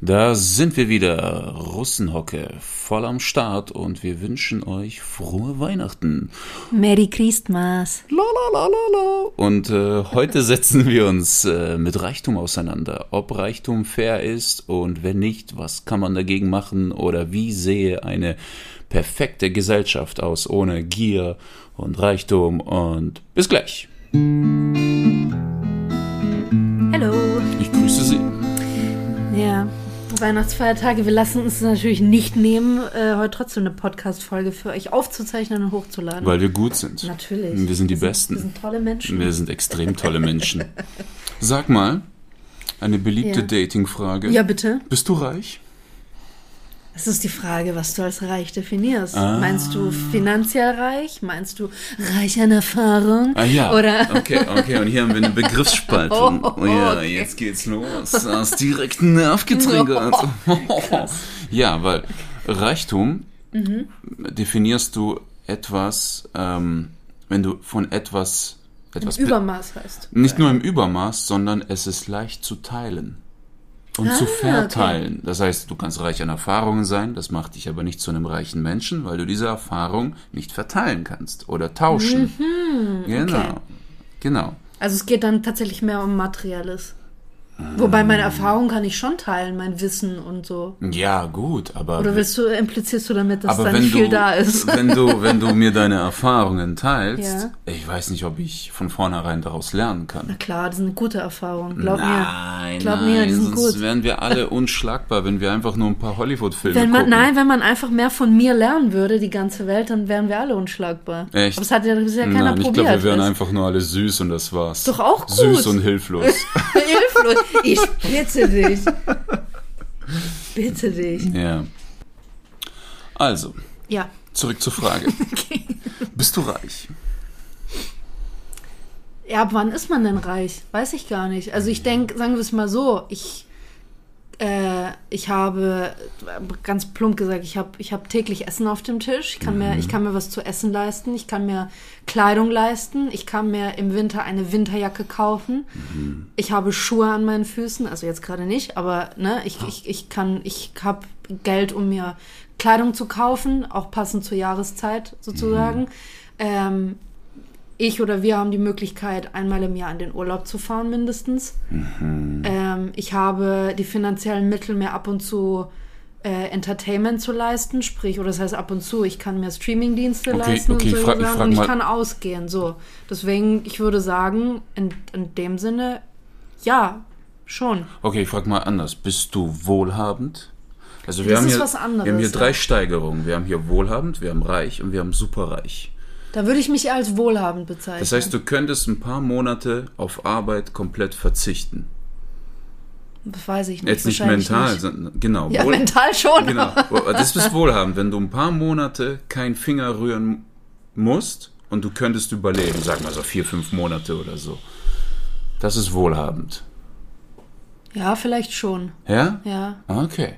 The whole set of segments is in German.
Da sind wir wieder, Russenhocke, voll am Start und wir wünschen euch frohe Weihnachten. Merry Christmas. La la la la la. Und äh, heute setzen wir uns äh, mit Reichtum auseinander. Ob Reichtum fair ist und wenn nicht, was kann man dagegen machen oder wie sehe eine perfekte Gesellschaft aus ohne Gier und Reichtum und bis gleich. Weihnachtsfeiertage. Wir lassen uns natürlich nicht nehmen, äh, heute trotzdem eine Podcast-Folge für euch aufzuzeichnen und hochzuladen. Weil wir gut sind. Natürlich. Wir sind die wir Besten. wir sind tolle Menschen. Wir sind extrem tolle Menschen. Sag mal, eine beliebte Ja. Dating-Frage. ja, bitte. Bist du reich? Das ist die Frage, was du als reich definierst. Ah. Meinst du finanziell reich? Meinst du reich an Erfahrung? Ah ja. Oder Okay, okay, und hier haben wir eine Begriffsspaltung. Oh, Oh, ja, okay. jetzt geht's los. Du hast direkt einen Nerv getriggert. ja, weil Reichtum Mhm. definierst du etwas, ähm, wenn du von etwas, etwas im Übermaß heißt. nicht nur im Übermaß, sondern es ist leicht zu teilen und zu Ah, verteilen. Das heißt, du kannst reich an Erfahrungen sein, das macht dich aber nicht zu einem reichen Menschen, weil du diese Erfahrung nicht verteilen kannst oder tauschen. genau. Mhm, okay. Genau. Also es geht dann tatsächlich mehr um Materielles. Wobei meine Erfahrung kann ich schon teilen, mein Wissen und so. Ja, gut, aber Oder willst du, implizierst du damit, dass da nicht viel du, da ist? wenn du wenn du mir deine Erfahrungen teilst, Ja. ich weiß nicht, ob ich von vornherein daraus lernen kann. Na klar, das ist eine gute Erfahrung. Glaub nein, mir. Glaub nein, mir, die sind sonst gut. wären wir alle unschlagbar, wenn wir einfach nur ein paar Hollywood-Filme Wenn man, gucken. nein, wenn man einfach mehr von mir lernen würde, die ganze Welt, dann wären wir alle unschlagbar. Echt? Aber es hat ja bisher keiner Nein, ich probiert. glaube, wir wären einfach nur alle süß und das war's. Doch auch gut. Süß und hilflos. Hilflos. Ich bitte dich. Bitte dich. ja. Also, Ja. zurück zur Frage. Bist du reich? Ja, ab wann ist man denn reich? Weiß ich gar nicht. Also ich denke, sagen wir es mal so, ich, äh, ich habe, ganz plump gesagt, ich habe ich hab täglich Essen auf dem Tisch. Ich kann, mir, ich kann mir was zu essen leisten. Ich kann mir Kleidung leisten. Ich kann mir im Winter eine Winterjacke kaufen. Ich habe Schuhe an meinen Füßen. Also jetzt gerade nicht, aber ne, ich, ich, ich kann, ich habe Geld, um mir Kleidung zu kaufen, auch passend zur Jahreszeit sozusagen. Ähm, ich oder wir haben die Möglichkeit, einmal im Jahr in den Urlaub zu fahren, mindestens. Ähm, ich habe die finanziellen Mittel, mir ab und zu äh, Entertainment zu leisten, sprich, oder das heißt ab und zu, ich kann mir Streamingdienste Okay, leisten okay, und ich so frag- ich frag und ich kann ausgehen. So. Deswegen, ich würde sagen, in, in dem Sinne, ja, schon. Okay, ich frage mal anders. Bist du wohlhabend? Also wir Das haben ist hier, was anderes, Wir haben hier drei Steigerungen. Wir haben hier wohlhabend, wir haben reich und wir haben superreich. Da würde ich mich als wohlhabend bezeichnen. Das heißt, du könntest ein paar Monate auf Arbeit komplett verzichten. das weiß ich nicht. Jetzt nicht mental, nicht. sondern genau. Ja, wohl- mental schon. Genau. Das ist wohlhabend, wenn du ein paar Monate keinen Finger rühren musst und du könntest überleben, sag mal so vier, fünf Monate oder so. Das ist wohlhabend. Ja, vielleicht schon. Ja? Ja. Okay.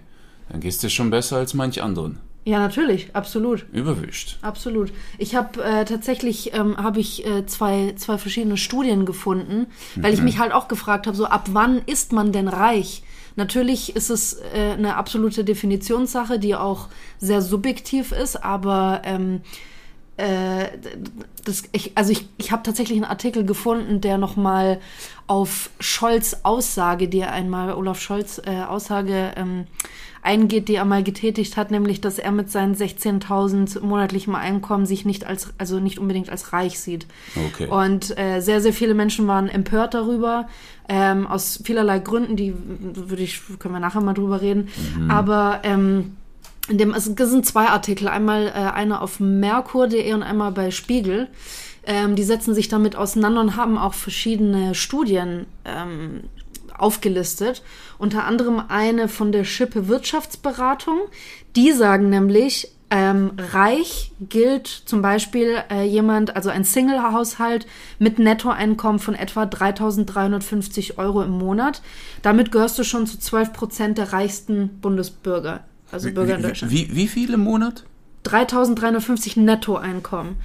Dann gehst du schon besser als manch anderen. Ja, natürlich, absolut. Überwischt. Absolut. Ich habe äh, tatsächlich ähm, habe ich äh, zwei, zwei verschiedene Studien gefunden, weil ich mich halt auch gefragt habe, so ab wann ist man denn reich? Natürlich ist es äh, eine absolute Definitionssache, die auch sehr subjektiv ist, aber ähm, äh, das, ich, also ich, ich habe tatsächlich einen Artikel gefunden, der nochmal auf Scholz Aussage, die er einmal, Olaf Scholz äh, Aussage ähm, eingeht, die er mal getätigt hat, nämlich, dass er mit seinen 16.000 monatlichem Einkommen sich nicht als, also nicht unbedingt als reich sieht. Okay. Und äh, sehr, sehr viele Menschen waren empört darüber, ähm, aus vielerlei Gründen, die würde ich, können wir nachher mal drüber reden. Aber ähm, in dem, es sind zwei Artikel, einmal äh, einer auf Merkur.de und einmal bei Spiegel. Ähm, die setzen sich damit auseinander und haben auch verschiedene Studien ähm, aufgelistet. Unter anderem eine von der Schippe Wirtschaftsberatung. Die sagen nämlich, ähm, reich gilt zum Beispiel äh, jemand, also ein Single-Haushalt mit Nettoeinkommen von etwa 3.350 Euro im Monat. Damit gehörst du schon zu 12 Prozent der reichsten Bundesbürger, also Bürger in wie, Deutschland. wie, wie viel im Monat? 3350 Nettoeinkommen.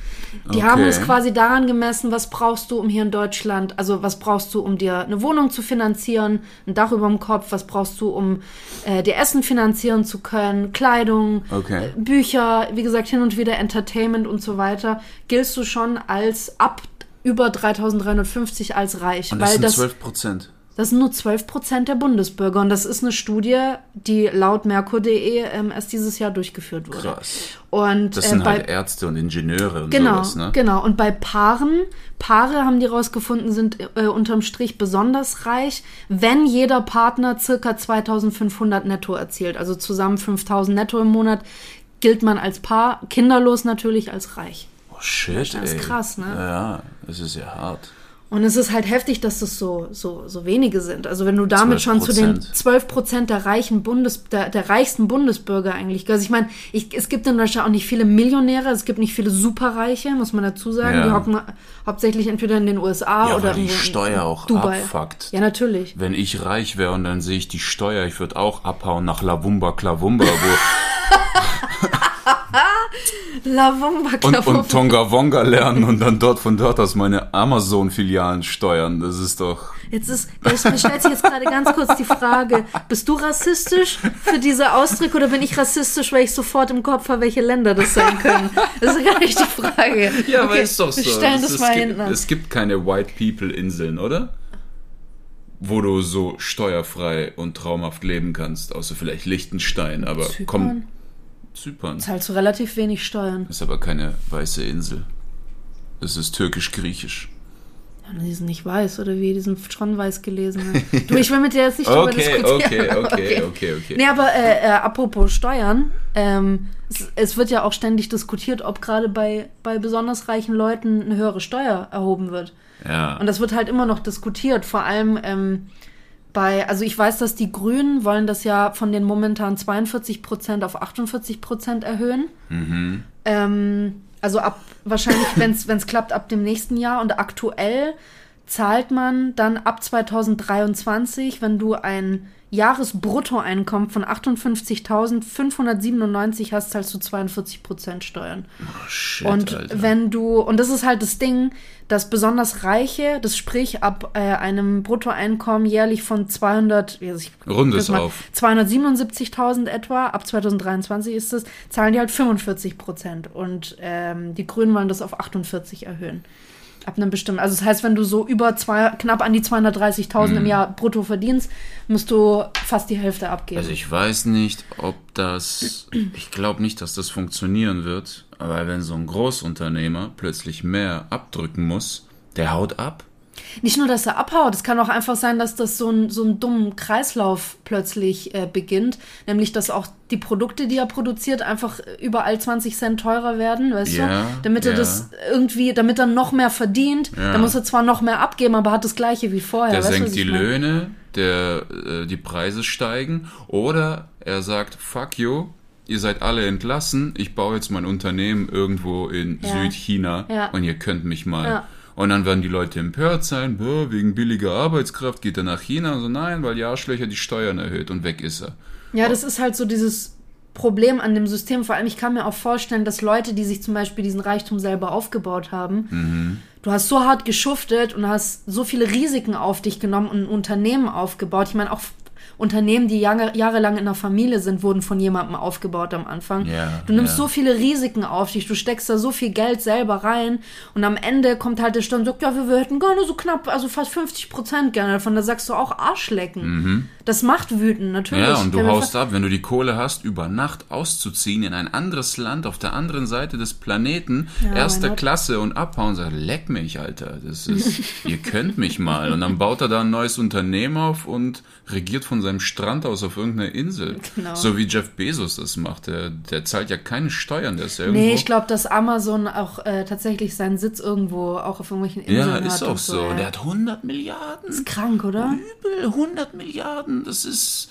Die Okay. haben es quasi daran gemessen, was brauchst du, um hier in Deutschland, also was brauchst du, um dir eine Wohnung zu finanzieren, ein Dach über dem Kopf, was brauchst du, um äh, dir Essen finanzieren zu können, Kleidung, Okay. äh, Bücher, wie gesagt, hin und wieder Entertainment und so weiter, giltst du schon als ab über 3350 als reich. Und das weil sind das, 12 Prozent. Das sind nur 12 Prozent der Bundesbürger. Und das ist eine Studie, die laut Merkur.de ähm, erst dieses Jahr durchgeführt wurde. Krass. Und Das äh, sind bei, halt Ärzte und Ingenieure und Genau, sowas, ne? genau. Und bei Paaren, Paare haben die rausgefunden, sind äh, unterm Strich besonders reich, wenn jeder Partner circa 2500 netto erzielt. Also zusammen 5000 netto im Monat gilt man als Paar, kinderlos natürlich, als reich. Oh, shit, Das ist ey. krass, ne? Ja, das ist ja hart. Und es ist halt heftig, dass das so, so, so wenige sind. Also wenn du damit schon zu den 12%. 12 Prozent der reichen Bundes, der, der reichsten Bundesbürger eigentlich. Also ich meine, ich, es gibt in Deutschland auch nicht viele Millionäre, es gibt nicht viele Superreiche, muss man dazu sagen. Ja. Die hocken hauptsächlich entweder in den USA Ja, oder weil die in Steuer auch Dubai. abfuckt. Ja, natürlich. Wenn ich reich wäre und dann sehe ich die Steuer, ich würde auch abhauen nach Lavumba Klavumba, wo Lavumba und, und Tonga Wonga lernen und dann dort von dort aus meine Amazon-Filialen steuern. Das ist doch. Jetzt ist, stellt sich jetzt gerade ganz kurz die Frage, bist du rassistisch für diese Ausdrücke oder bin ich rassistisch, weil ich sofort im Kopf habe, welche Länder das sein können? Das ist gar nicht die Frage. Okay, Wir stellen das es, mal hinten an. es gibt keine White People-Inseln, oder? Wo du so steuerfrei und traumhaft leben kannst, außer vielleicht Liechtenstein, aber Zypern? komm. Zypern. Zahlst du relativ wenig Steuern. Ist aber keine weiße Insel. Es ist türkisch-griechisch. Ja, die sind nicht weiß, oder wie? Die sind schon weiß gelesen. Ne? Du, ich will mit dir jetzt nicht drüber Okay, diskutieren. okay, okay, okay, okay. Nee, aber äh, äh, apropos Steuern, ähm, es, es wird ja auch ständig diskutiert, ob gerade bei, bei besonders reichen Leuten eine höhere Steuer erhoben wird. Ja. Und das wird halt immer noch diskutiert, vor allem ähm, bei, also ich weiß, dass die Grünen wollen das ja von den momentan 42 Prozent auf 48 Prozent erhöhen. Ähm, also ab wahrscheinlich, wenn es klappt, ab dem nächsten Jahr. Und aktuell zahlt man dann ab 2023, wenn du ein Jahresbruttoeinkommen von 58.597 hast, zahlst du 42 Prozent Steuern. Oh, shit, Und Alter. wenn du, und das ist halt das Ding, dass besonders Reiche, das sprich ab äh, einem Bruttoeinkommen jährlich von 200, wie ich, Rund es das mal, auf. 277.000 etwa, ab 2023 ist es, zahlen die halt 45 Prozent. Und ähm, die Grünen wollen das auf 48 erhöhen. Ab einem bestimmten, also das heißt, wenn du so über zwei, knapp an die 230.000 Mhm. im Jahr brutto verdienst, musst du fast die Hälfte abgeben. Also ich weiß nicht, ob das, ich glaube nicht, dass das funktionieren wird, aber wenn so ein Großunternehmer plötzlich mehr abdrücken muss, der haut ab. Nicht nur, dass er abhaut, es kann auch einfach sein, dass das so ein, so einen dummen Kreislauf plötzlich äh, beginnt. Nämlich, dass auch die Produkte, die er produziert, einfach überall 20 Cent teurer werden, weißt Ja, du? Damit er ja. das irgendwie, damit er noch mehr verdient, Ja. dann muss er zwar noch mehr abgeben, aber hat das gleiche wie vorher. Der weißt senkt die? Löhne, der, äh, die Preise steigen oder er sagt, fuck you, ihr seid alle entlassen, ich baue jetzt mein Unternehmen irgendwo in Ja. Südchina Ja. und ihr könnt mich mal. Und dann werden die Leute empört sein, "Boah, wegen billiger Arbeitskraft geht er nach China. Und so, nein, weil die Arschlöcher die Steuern erhöht und weg ist er. Ja, das ist halt so dieses Problem an dem System. Vor allem, ich kann mir auch vorstellen, dass Leute, die sich zum Beispiel diesen Reichtum selber aufgebaut haben, Mhm. du hast so hart geschuftet und hast so viele Risiken auf dich genommen und ein Unternehmen aufgebaut. Ich meine, auch Unternehmen, die Jahre, jahrelang in der Familie sind, wurden von jemandem aufgebaut am Anfang. Ja, du nimmst ja. so viele Risiken auf dich, du steckst da so viel Geld selber rein und am Ende kommt halt der Stand und sagt, ja, wir, wir hätten gerne so knapp, also fast 50 Prozent gerne davon. Da sagst du auch Arschlecken. Das macht wütend, natürlich. Mhm. Ja, und du haust ab, wenn du die Kohle hast, über Nacht auszuziehen in ein anderes Land auf der anderen Seite des Planeten, Ja, erster? Klasse und abhauen, sagt, leck mich, Alter, das ist, ihr könnt mich mal. Und dann baut er da ein neues Unternehmen auf und regiert von seinem Strand aus auf irgendeiner Insel. Genau. So wie Jeff Bezos das macht. Der, der zahlt ja keine Steuern, der ist ja irgendwo. Nee, ich glaube, dass Amazon auch äh, tatsächlich seinen Sitz irgendwo auch auf irgendwelchen Inseln ja, hat. ist auch und so. ja. Der hat 100 Milliarden. ist krank, oder? Übel, 100 Milliarden, das ist.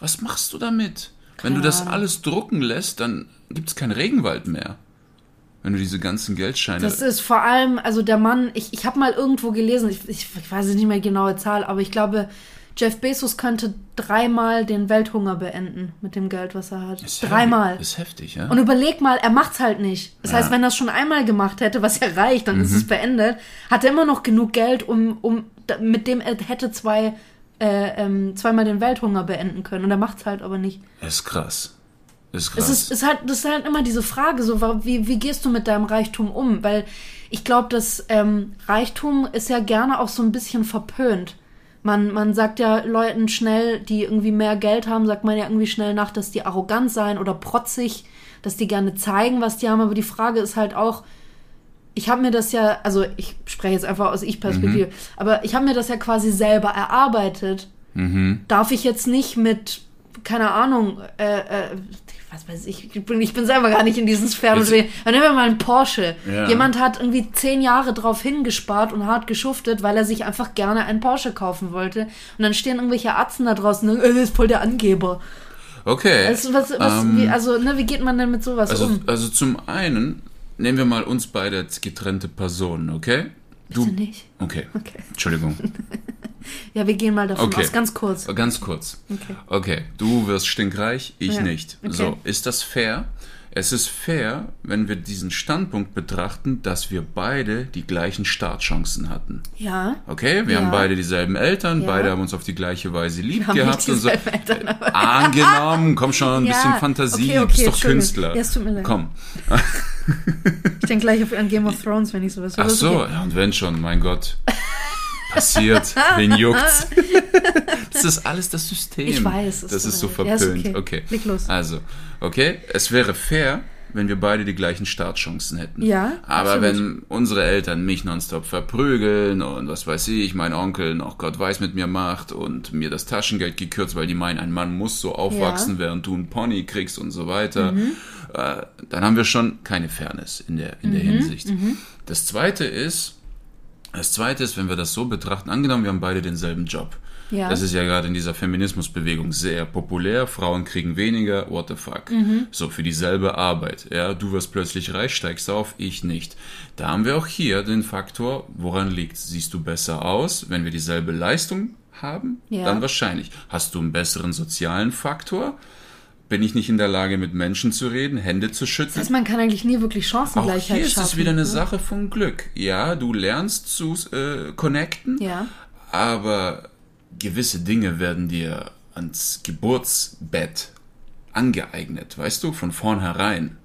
Was machst du damit? Wenn du Keine das alles drucken lässt, dann gibt es keinen Regenwald mehr. Wenn du diese ganzen Geldscheine. Das ist vor allem, also der Mann, ich, ich habe mal irgendwo gelesen, ich, ich, ich weiß nicht mehr die genaue Zahl, aber ich glaube, Jeff Bezos könnte dreimal den Welthunger beenden mit dem Geld, was er hat. Ist dreimal. Ist heftig, ja. Und überleg mal, er macht's halt nicht. Das Ja. heißt, wenn er es schon einmal gemacht hätte, was ja reicht, dann ist Mhm. es beendet, hat er immer noch genug Geld, um, um mit dem er hätte zwei äh, ähm, zweimal den Welthunger beenden können. Und er macht's halt aber nicht. ist krass. Ist krass. Es ist, ist halt, das ist halt immer diese Frage, so wie, wie gehst du mit deinem Reichtum um? Weil ich glaube, dass ähm, Reichtum ist ja gerne auch so ein bisschen verpönt. Man, man sagt ja Leuten schnell, die irgendwie mehr Geld haben, sagt man ja irgendwie schnell nach, dass die arrogant seien oder protzig, dass die gerne zeigen, was die haben. Aber die Frage ist halt auch, ich habe mir das ja, also ich spreche jetzt einfach aus Ich-Perspektive, aber ich habe mir das ja quasi selber erarbeitet. Darf ich jetzt nicht mit, keine Ahnung, äh, äh, was weiß ich, ich bin, ich bin selber gar nicht in diesen Sphären. Deswegen, dann nehmen wir mal einen Porsche. Ja. Jemand hat irgendwie zehn Jahre drauf hingespart und hart geschuftet, weil er sich einfach gerne einen Porsche kaufen wollte. Und dann stehen irgendwelche Atzen da draußen, und, äh, das ist voll der Angeber. okay. Also, was, was, Ähm, wie, also ne, wie geht man denn mit sowas Also, um? also zum einen nehmen wir mal uns beide als getrennte Personen, okay? Bitte nicht. Okay. Okay. Entschuldigung. Ja, wir gehen mal davon Okay. aus, ganz kurz. Ganz kurz. Okay. Okay, du wirst stinkreich, ich Ja, nicht. okay. So, ist das fair? Es ist fair, wenn wir diesen Standpunkt betrachten, dass wir beide die gleichen Startchancen hatten. Ja. Okay, wir Ja. haben beide dieselben Eltern, Ja. beide haben uns auf die gleiche Weise lieb haben gehabt und so. Eltern, aber- Angenommen, komm schon, ein Ja, bisschen Fantasie, okay, du okay, bist doch. Künstler. Ja, es tut mir leid. Komm. Ich denke gleich auf an Game of Thrones, wenn ich sowas höre. Ach so, okay. ja, und wenn schon, mein Gott. Passiert, wen juckt's? Das ist alles das System. Ich weiß, es Das ist so leid. Ja, ist verpönt. okay. okay. Leg los. Also, okay, es wäre fair, wenn wir beide die gleichen Startchancen hätten. Ja, Aber absolut. wenn unsere Eltern mich nonstop verprügeln und was weiß ich, mein Onkel noch Gott weiß mit mir macht und mir das Taschengeld gekürzt, weil die meinen, ein Mann muss so aufwachsen, während du einen Pony kriegst und so weiter, Mhm. äh, dann haben wir schon keine Fairness in der, in der Mhm, Hinsicht. Das zweite ist, das zweite ist, wenn wir das so betrachten, angenommen, wir haben beide denselben Job. Ja. Das ist ja gerade in dieser Feminismusbewegung sehr populär. Frauen kriegen weniger, what the fuck. Mhm. So, für dieselbe Arbeit. Ja, du wirst plötzlich reich, steigst auf, ich nicht. Da haben wir auch hier den Faktor, woran liegt Siehst du besser aus, wenn wir dieselbe Leistung haben? Ja. Dann wahrscheinlich. Hast du einen besseren sozialen Faktor? Bin ich nicht in der Lage, mit Menschen zu reden, Hände zu schütteln? Das heißt, man kann eigentlich nie wirklich Auch Chancengleichheit hier ist schaffen. es wieder eine ne? Sache von Glück. Ja, du lernst zu äh, connecten, Ja. aber gewisse Dinge werden dir ans Geburtsbett angeeignet, weißt du, von vornherein.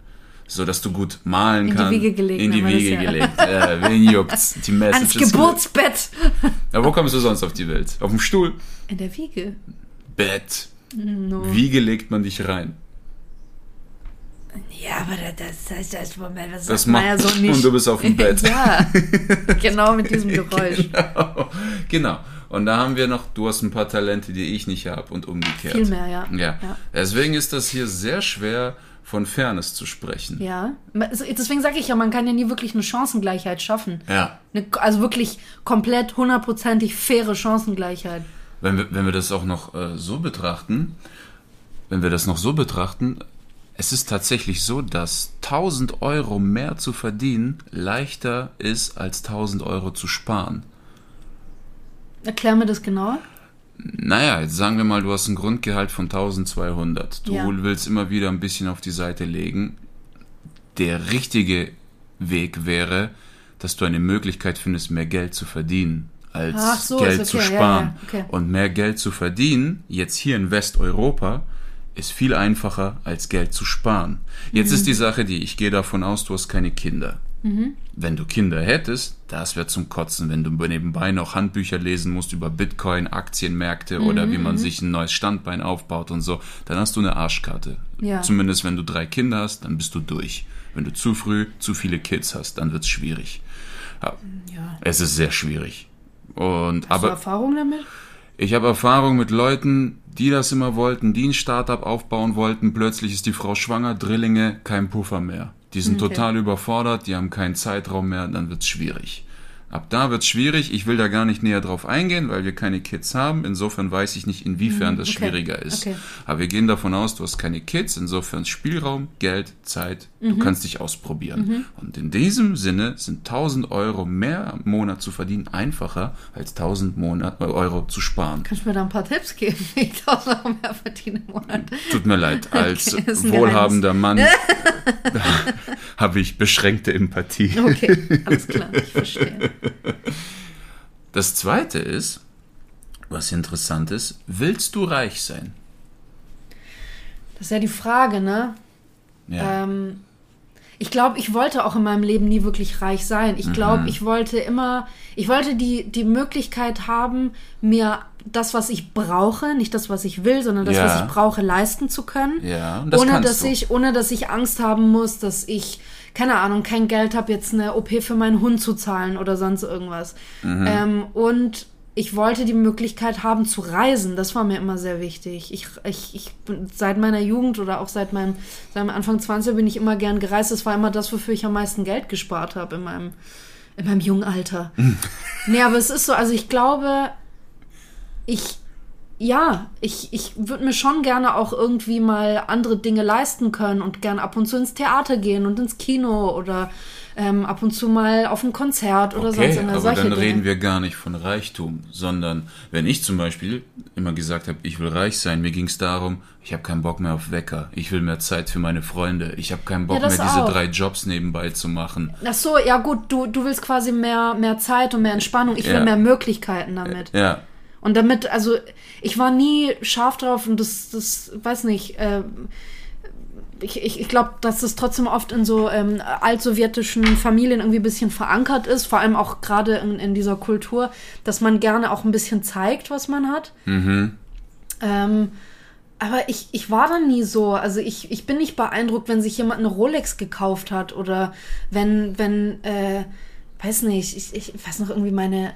So dass du gut malen In die kannst. Wiege gelegt, In die das Wiege ja. gelegt. Äh, wen juckt's? Die Message Ans Geburtsbett. Ja, wo kommst du sonst auf die Welt? Auf dem Stuhl? In der Wiege. Bett. No. Wiege legt man dich rein. Ja, aber das, das, das, Moment, das, Das sagt man macht- ja so nicht. und du bist auf dem Bett. ja, genau mit diesem Geräusch. Genau. genau. Und da haben wir noch, du hast ein paar Talente, die ich nicht habe und umgekehrt. Viel mehr, ja. Ja. Ja. Deswegen ist das hier sehr schwer, von Fairness zu sprechen. Ja, deswegen sage ich ja, man kann ja nie wirklich eine Chancengleichheit schaffen. Ja. Eine, also wirklich komplett hundertprozentig faire Chancengleichheit. Wenn wir, wenn wir das auch noch äh, so betrachten, wenn wir das noch so betrachten, es ist tatsächlich so, dass 1000 Euro mehr zu verdienen leichter ist, als 1000 Euro zu sparen. Erklär mir das genauer. Naja, jetzt sagen wir mal, du hast ein Grundgehalt von 1200. Du Ja. willst immer wieder ein bisschen auf die Seite legen. Der richtige Weg wäre, dass du eine Möglichkeit findest, mehr Geld zu verdienen, als so, Geld ist zu okay, ja, sparen. ja, okay. Und mehr Geld zu verdienen, jetzt hier in Westeuropa, ist viel einfacher, als Geld zu sparen. Jetzt Mhm. ist die Sache die, ich gehe davon aus, du hast keine Kinder. Wenn du Kinder hättest, das wäre zum Kotzen, wenn du nebenbei noch Handbücher lesen musst über Bitcoin, Aktienmärkte oder wie Mhm, man sich ein neues Standbein aufbaut und so, dann hast du eine Arschkarte. Ja. Zumindest wenn du drei Kinder hast, dann bist du durch. Wenn du zu früh zu viele Kids hast, dann wird's schwierig. Ja, Ja. es ist sehr schwierig. Und Hast du aber Erfahrung damit? ich habe Erfahrung mit Leuten, die das immer wollten, die ein Startup aufbauen wollten. Plötzlich ist die Frau schwanger, Drillinge, kein Puffer mehr. Die sind Okay. total überfordert, die haben keinen Zeitraum mehr, dann wird's schwierig. Ab da wird es schwierig. Ich will da gar nicht näher drauf eingehen, weil wir keine Kids haben. Insofern weiß ich nicht, inwiefern das okay. schwieriger ist. Okay. Aber wir gehen davon aus, du hast keine Kids. Insofern Spielraum, Geld, Zeit. Du kannst dich ausprobieren. Und in diesem Sinne sind 1000 Euro mehr im Monat zu verdienen einfacher, als 1000 Monat, äh, Euro zu sparen. Kannst du mir da ein paar Tipps geben, wie ich 1000 Euro mehr verdiene im Monat? Tut mir leid, als Okay, wohlhabender Mann habe ich beschränkte Empathie. Okay, alles klar, ich verstehe. Das zweite ist, was interessant ist, willst du reich sein? Das ist ja die Frage, ne? Ja. Ähm, ich glaube, ich wollte auch in meinem Leben nie wirklich reich sein. Ich glaube, ich wollte immer, ich wollte die, die Möglichkeit haben, mir das, was ich brauche, nicht das, was ich will, sondern das, Ja. was ich brauche, leisten zu können. Ja, und das ohne dass du. ich, ohne dass ich Angst haben muss, dass ich, keine Ahnung, kein Geld habe, jetzt eine OP für meinen Hund zu zahlen oder sonst irgendwas. Mhm. Ähm, und ich wollte die Möglichkeit haben zu reisen. Das war mir immer sehr wichtig. Ich, ich, ich bin seit meiner Jugend oder auch seit meinem, seit meinem Anfang 20 bin ich immer gern gereist. Das war immer das, wofür ich am meisten Geld gespart habe in meinem, in meinem jungen Alter. nee, aber es ist so, also ich glaube, ich, ja, ich, ich würde mir schon gerne auch irgendwie mal andere Dinge leisten können und gern ab und zu ins Theater gehen und ins Kino oder ähm, ab und zu mal auf ein Konzert oder sonst Okay, irgendwas. aber solche dann Dinge. reden wir gar nicht von Reichtum, sondern wenn ich zum Beispiel immer gesagt habe, ich will reich sein, mir ging es darum, ich habe keinen Bock mehr auf Wecker, ich will mehr Zeit für meine Freunde, ich habe keinen Bock Ja, mehr diese auch. drei Jobs nebenbei zu machen. Ach so, ja gut, du, du willst quasi mehr, mehr Zeit und mehr Entspannung. Ich will Ja. mehr Möglichkeiten damit. Ja, Und damit, also ich war nie scharf drauf und das, das weiß nicht, äh, ich, ich, ich glaube, dass das trotzdem oft in so ähm, altsowjetischen Familien irgendwie ein bisschen verankert ist, vor allem auch gerade in, in dieser Kultur, dass man gerne auch ein bisschen zeigt, was man hat. Ähm, aber ich, ich war dann nie so. Also ich, ich bin nicht beeindruckt, wenn sich jemand eine Rolex gekauft hat oder wenn, wenn, äh, weiß nicht, ich, ich weiß noch irgendwie meine,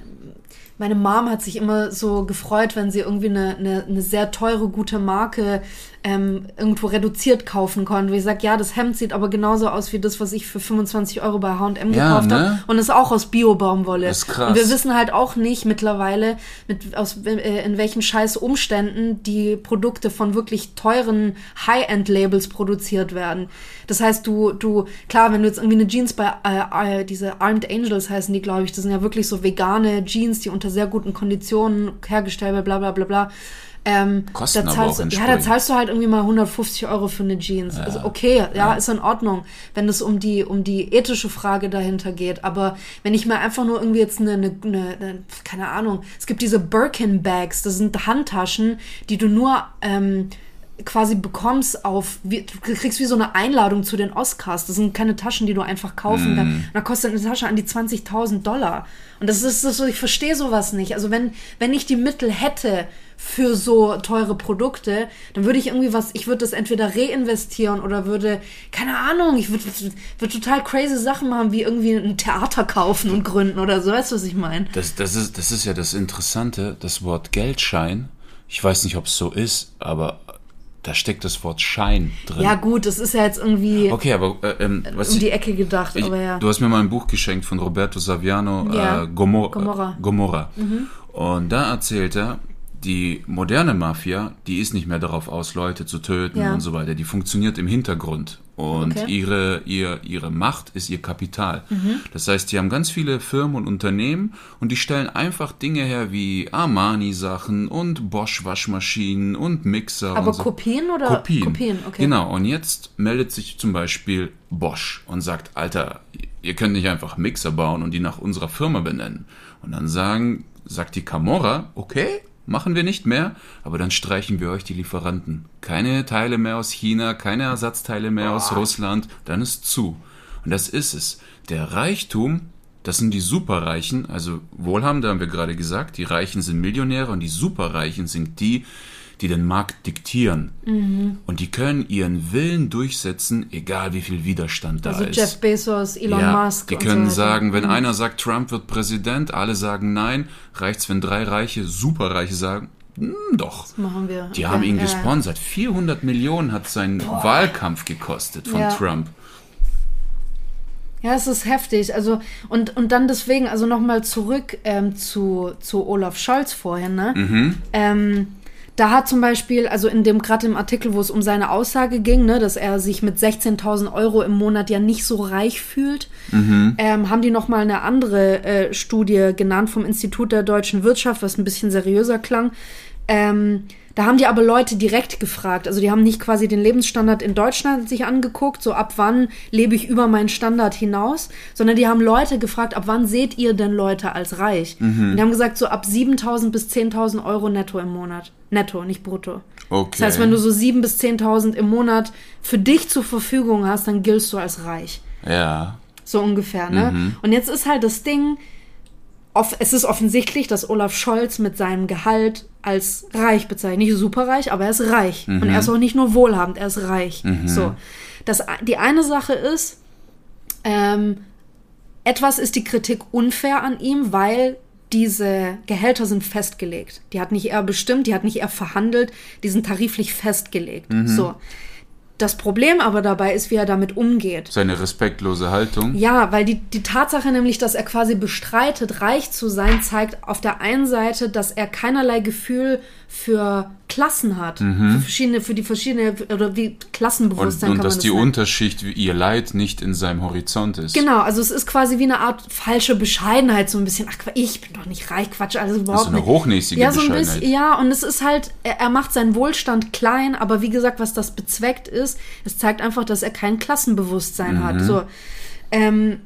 meine Mom hat sich immer so gefreut, wenn sie irgendwie eine, eine, eine sehr teure, gute Marke ähm, irgendwo reduziert kaufen konnte. Wie ich sage, ja, das Hemd sieht aber genauso aus wie das, was ich für 25 Euro bei H&M Ja, gekauft ne? habe und ist auch aus Bio-Baumwolle. Das ist krass. Und wir wissen halt auch nicht mittlerweile, mit, aus, äh, in welchen scheiß Umständen die Produkte von wirklich teuren High-End-Labels produziert werden. Das heißt, du, du, klar, wenn du jetzt irgendwie eine Jeans bei, äh, äh, diese Armed Angels heißen die, glaube ich, das sind ja wirklich so vegane Jeans, die unter sehr guten Konditionen hergestellt werden, bla, bla, bla, bla. Ähm, Kosten da aber zahlst, auch du- Ja, da zahlst du halt irgendwie mal 150 Euro für eine Jeans. Also okay, ja, ist in Ordnung, wenn es um die, um die ethische Frage dahinter geht. Aber wenn ich mir einfach nur irgendwie jetzt eine, eine, eine, eine keine Ahnung, es gibt diese Birkin-Bags, das sind Handtaschen, die du nur ähm, quasi bekommst auf, wie, du kriegst wie so eine Einladung zu den Oscars. Das sind keine Taschen, die du einfach kaufen kannst. Und Da kostet eine Tasche an die 20.000 Dollar. Und das ist, das ist so, ich verstehe sowas nicht. Also wenn, wenn ich die Mittel hätte für so teure Produkte, dann würde ich irgendwie was, ich würde das entweder reinvestieren oder würde, keine Ahnung, ich würde, würde total crazy Sachen machen, wie irgendwie ein Theater kaufen und gründen oder so. Weißt du, was ich meine? das, das, ist, das ist ja das Interessante, das Wort Geldschein. Ich weiß nicht, ob es so ist, aber da steckt das Wort Schein drin. Ja gut, das ist ja jetzt irgendwie Okay, aber äh, ähm, was um ich, die Ecke gedacht, Ich, aber ja. Du hast mir mal ein Buch geschenkt von Roberto Saviano, Ja. äh, Gomor Gomorra. Mhm. Äh, Gomorra. Und da erzählt er, die moderne Mafia, die ist nicht mehr darauf aus, Leute zu töten Ja. und so weiter. Die funktioniert im Hintergrund. Und Okay. ihre, ihr, ihre Macht ist ihr Kapital. Mhm. Das heißt, die haben ganz viele Firmen und Unternehmen und die stellen einfach Dinge her wie Armani-Sachen und Bosch-Waschmaschinen und Mixer Aber und so. Kopien oder? Kopien. Kopien, okay. Genau, und jetzt meldet sich zum Beispiel Bosch und sagt, Alter, ihr könnt nicht einfach Mixer bauen und die nach unserer Firma benennen. Und dann sagen, sagt die Camorra, okay, machen wir nicht mehr, aber dann streichen wir euch die Lieferanten. Keine Teile mehr aus China, keine Ersatzteile mehr aus Russland, dann ist zu. Und das ist es. Der Reichtum, das sind die Superreichen, also Wohlhabende haben wir gerade gesagt, die Reichen sind Millionäre und die Superreichen sind die, die den Markt diktieren. Mhm. Und die können ihren Willen durchsetzen, egal wie viel Widerstand da Also ist. Jeff Bezos, Elon ja, Musk. die können so. Mhm. sagen, wenn einer sagt, Trump wird Präsident, alle sagen nein, reicht's, wenn drei Reiche, Superreiche sagen, hm, doch. Machen wir. Die Okay, haben ihn gesponsert. 400 Millionen hat sein Wahlkampf gekostet von Ja. Trump. Ja, es ist heftig. Also, und, und dann deswegen, also nochmal zurück ähm, zu, zu Olaf Scholz vorhin, ne? Mhm. Ähm, da hat zum Beispiel, also in dem, gerade im Artikel, wo es um seine Aussage ging, ne, dass er sich mit 16.000 Euro im Monat ja nicht so reich fühlt, ähm, haben die nochmal eine andere äh, Studie genannt vom Institut der deutschen Wirtschaft, was ein bisschen seriöser klang. Ähm, da haben die aber Leute direkt gefragt. Also die haben nicht quasi den Lebensstandard in Deutschland sich angeguckt, so ab wann lebe ich über meinen Standard hinaus, sondern die haben Leute gefragt, ab wann seht ihr denn Leute als reich? Und die haben gesagt, so ab 7.000 bis 10.000 Euro netto im Monat. Netto, nicht brutto. Okay. Das heißt, wenn du so 7.000 bis 10.000 im Monat für dich zur Verfügung hast, dann giltst du als reich. Ja. So ungefähr, ne? Und jetzt ist halt das Ding, es ist offensichtlich, dass Olaf Scholz mit seinem Gehalt als reich bezeichnet. Nicht superreich, aber er ist reich. Und er ist auch nicht nur wohlhabend, er ist reich. So. Das, die eine Sache ist, ähm, etwas ist die Kritik unfair an ihm, weil diese Gehälter sind festgelegt. Die hat nicht er bestimmt, die hat nicht er verhandelt, die sind tariflich festgelegt. So. Das Problem aber dabei ist, wie er damit umgeht. Seine respektlose Haltung. Ja, weil die, die Tatsache nämlich, dass er quasi bestreitet, reich zu sein, zeigt auf der einen Seite, dass er keinerlei Gefühl für Klassen hat. Für verschiedene, für die verschiedene, oder wie Klassenbewusstsein Und, und dass das die nennen. Unterschicht, ihr Leid, nicht in seinem Horizont ist. Genau, also es ist quasi wie eine Art falsche Bescheidenheit, so ein bisschen, ach, ich bin doch nicht reich, Quatsch, also überhaupt so eine nicht. hochnäsige ja, so ein Bescheidenheit. bisschen, ja, und es ist halt, er, er macht seinen Wohlstand klein, aber wie gesagt, was das bezweckt ist, es zeigt einfach, dass er kein Klassenbewusstsein hat. So. Ähm,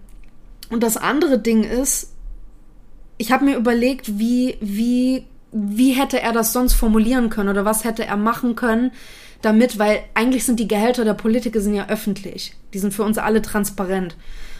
und das andere Ding ist, ich habe mir überlegt, wie, wie, wie hätte er das sonst formulieren können oder was hätte er machen können, damit, weil eigentlich sind die Gehälter der Politiker sind ja öffentlich. Die sind für uns alle transparent.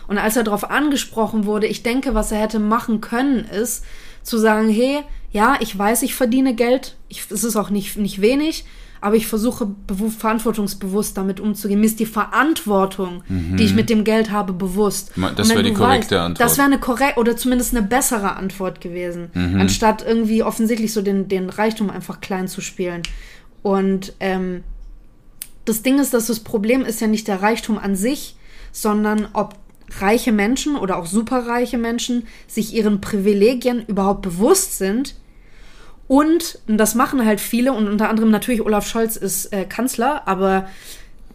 Und als er darauf angesprochen wurde, ich denke, was er hätte machen können, ist zu sagen, hey, ja, ich weiß, ich verdiene Geld, ich, es ist auch nicht, nicht wenig, aber ich versuche bewu- verantwortungsbewusst damit umzugehen. Mir ist die Verantwortung, die ich mit dem Geld habe, bewusst. Das wäre die korrekte Antwort. Das wäre eine korrekte oder zumindest eine bessere Antwort gewesen, Mhm. anstatt irgendwie offensichtlich so den, den Reichtum einfach klein zu spielen. Und ähm, das Ding ist, dass das Problem ist ja nicht der Reichtum an sich, sondern ob reiche Menschen oder auch superreiche Menschen sich ihren Privilegien überhaupt bewusst sind und, das machen halt viele und unter anderem natürlich Olaf Scholz ist äh, Kanzler, aber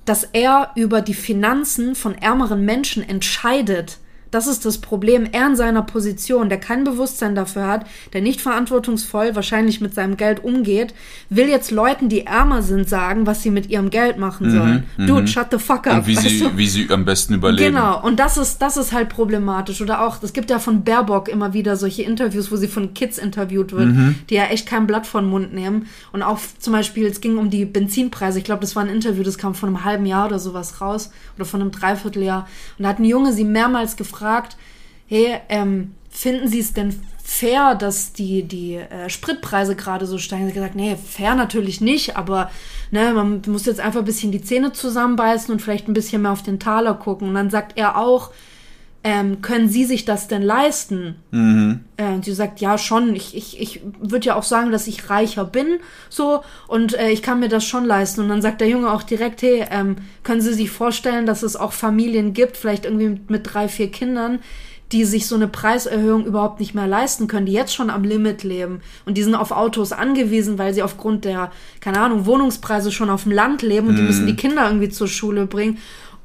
dass er über die Finanzen von ärmeren Menschen entscheidet. Das ist das Problem. Er in seiner Position, der kein Bewusstsein dafür hat, der nicht verantwortungsvoll wahrscheinlich mit seinem Geld umgeht, will jetzt Leuten, die ärmer sind, sagen, was sie mit ihrem Geld machen sollen. Dude, shut the fuck up. Mhm, Und wie sie, du? wie sie am besten überleben. Genau, und das ist, das ist halt problematisch. Oder auch, es gibt ja von Baerbock immer wieder solche Interviews, wo sie von Kids interviewt wird, Mhm. die ja echt kein Blatt vor den Mund nehmen. Und auch zum Beispiel, es ging um die Benzinpreise. Ich glaube, das war ein Interview, das kam vor einem halben Jahr oder sowas raus. Oder von einem Dreivierteljahr. Und da hat ein Junge sie mehrmals gefragt, hey, ähm, finden Sie es denn fair, dass die, die äh, Spritpreise gerade so steigen? Sie gesagt, nee, fair natürlich nicht, aber ne, man muss jetzt einfach ein bisschen die Zähne zusammenbeißen und vielleicht ein bisschen mehr auf den Taler gucken. Und dann sagt er auch, ähm, können Sie sich das denn leisten? Äh, und sie sagt, ja, schon. Ich, ich, ich würde ja auch sagen, dass ich reicher bin, so, und äh, ich kann mir das schon leisten. Und dann sagt der Junge auch direkt, hey, ähm, können Sie sich vorstellen, dass es auch Familien gibt, vielleicht irgendwie mit, mit drei, vier Kindern, die sich so eine Preiserhöhung überhaupt nicht mehr leisten können, die jetzt schon am Limit leben und die sind auf Autos angewiesen, weil sie aufgrund der, keine Ahnung, Wohnungspreise schon auf dem Land leben und die müssen die Kinder irgendwie zur Schule bringen.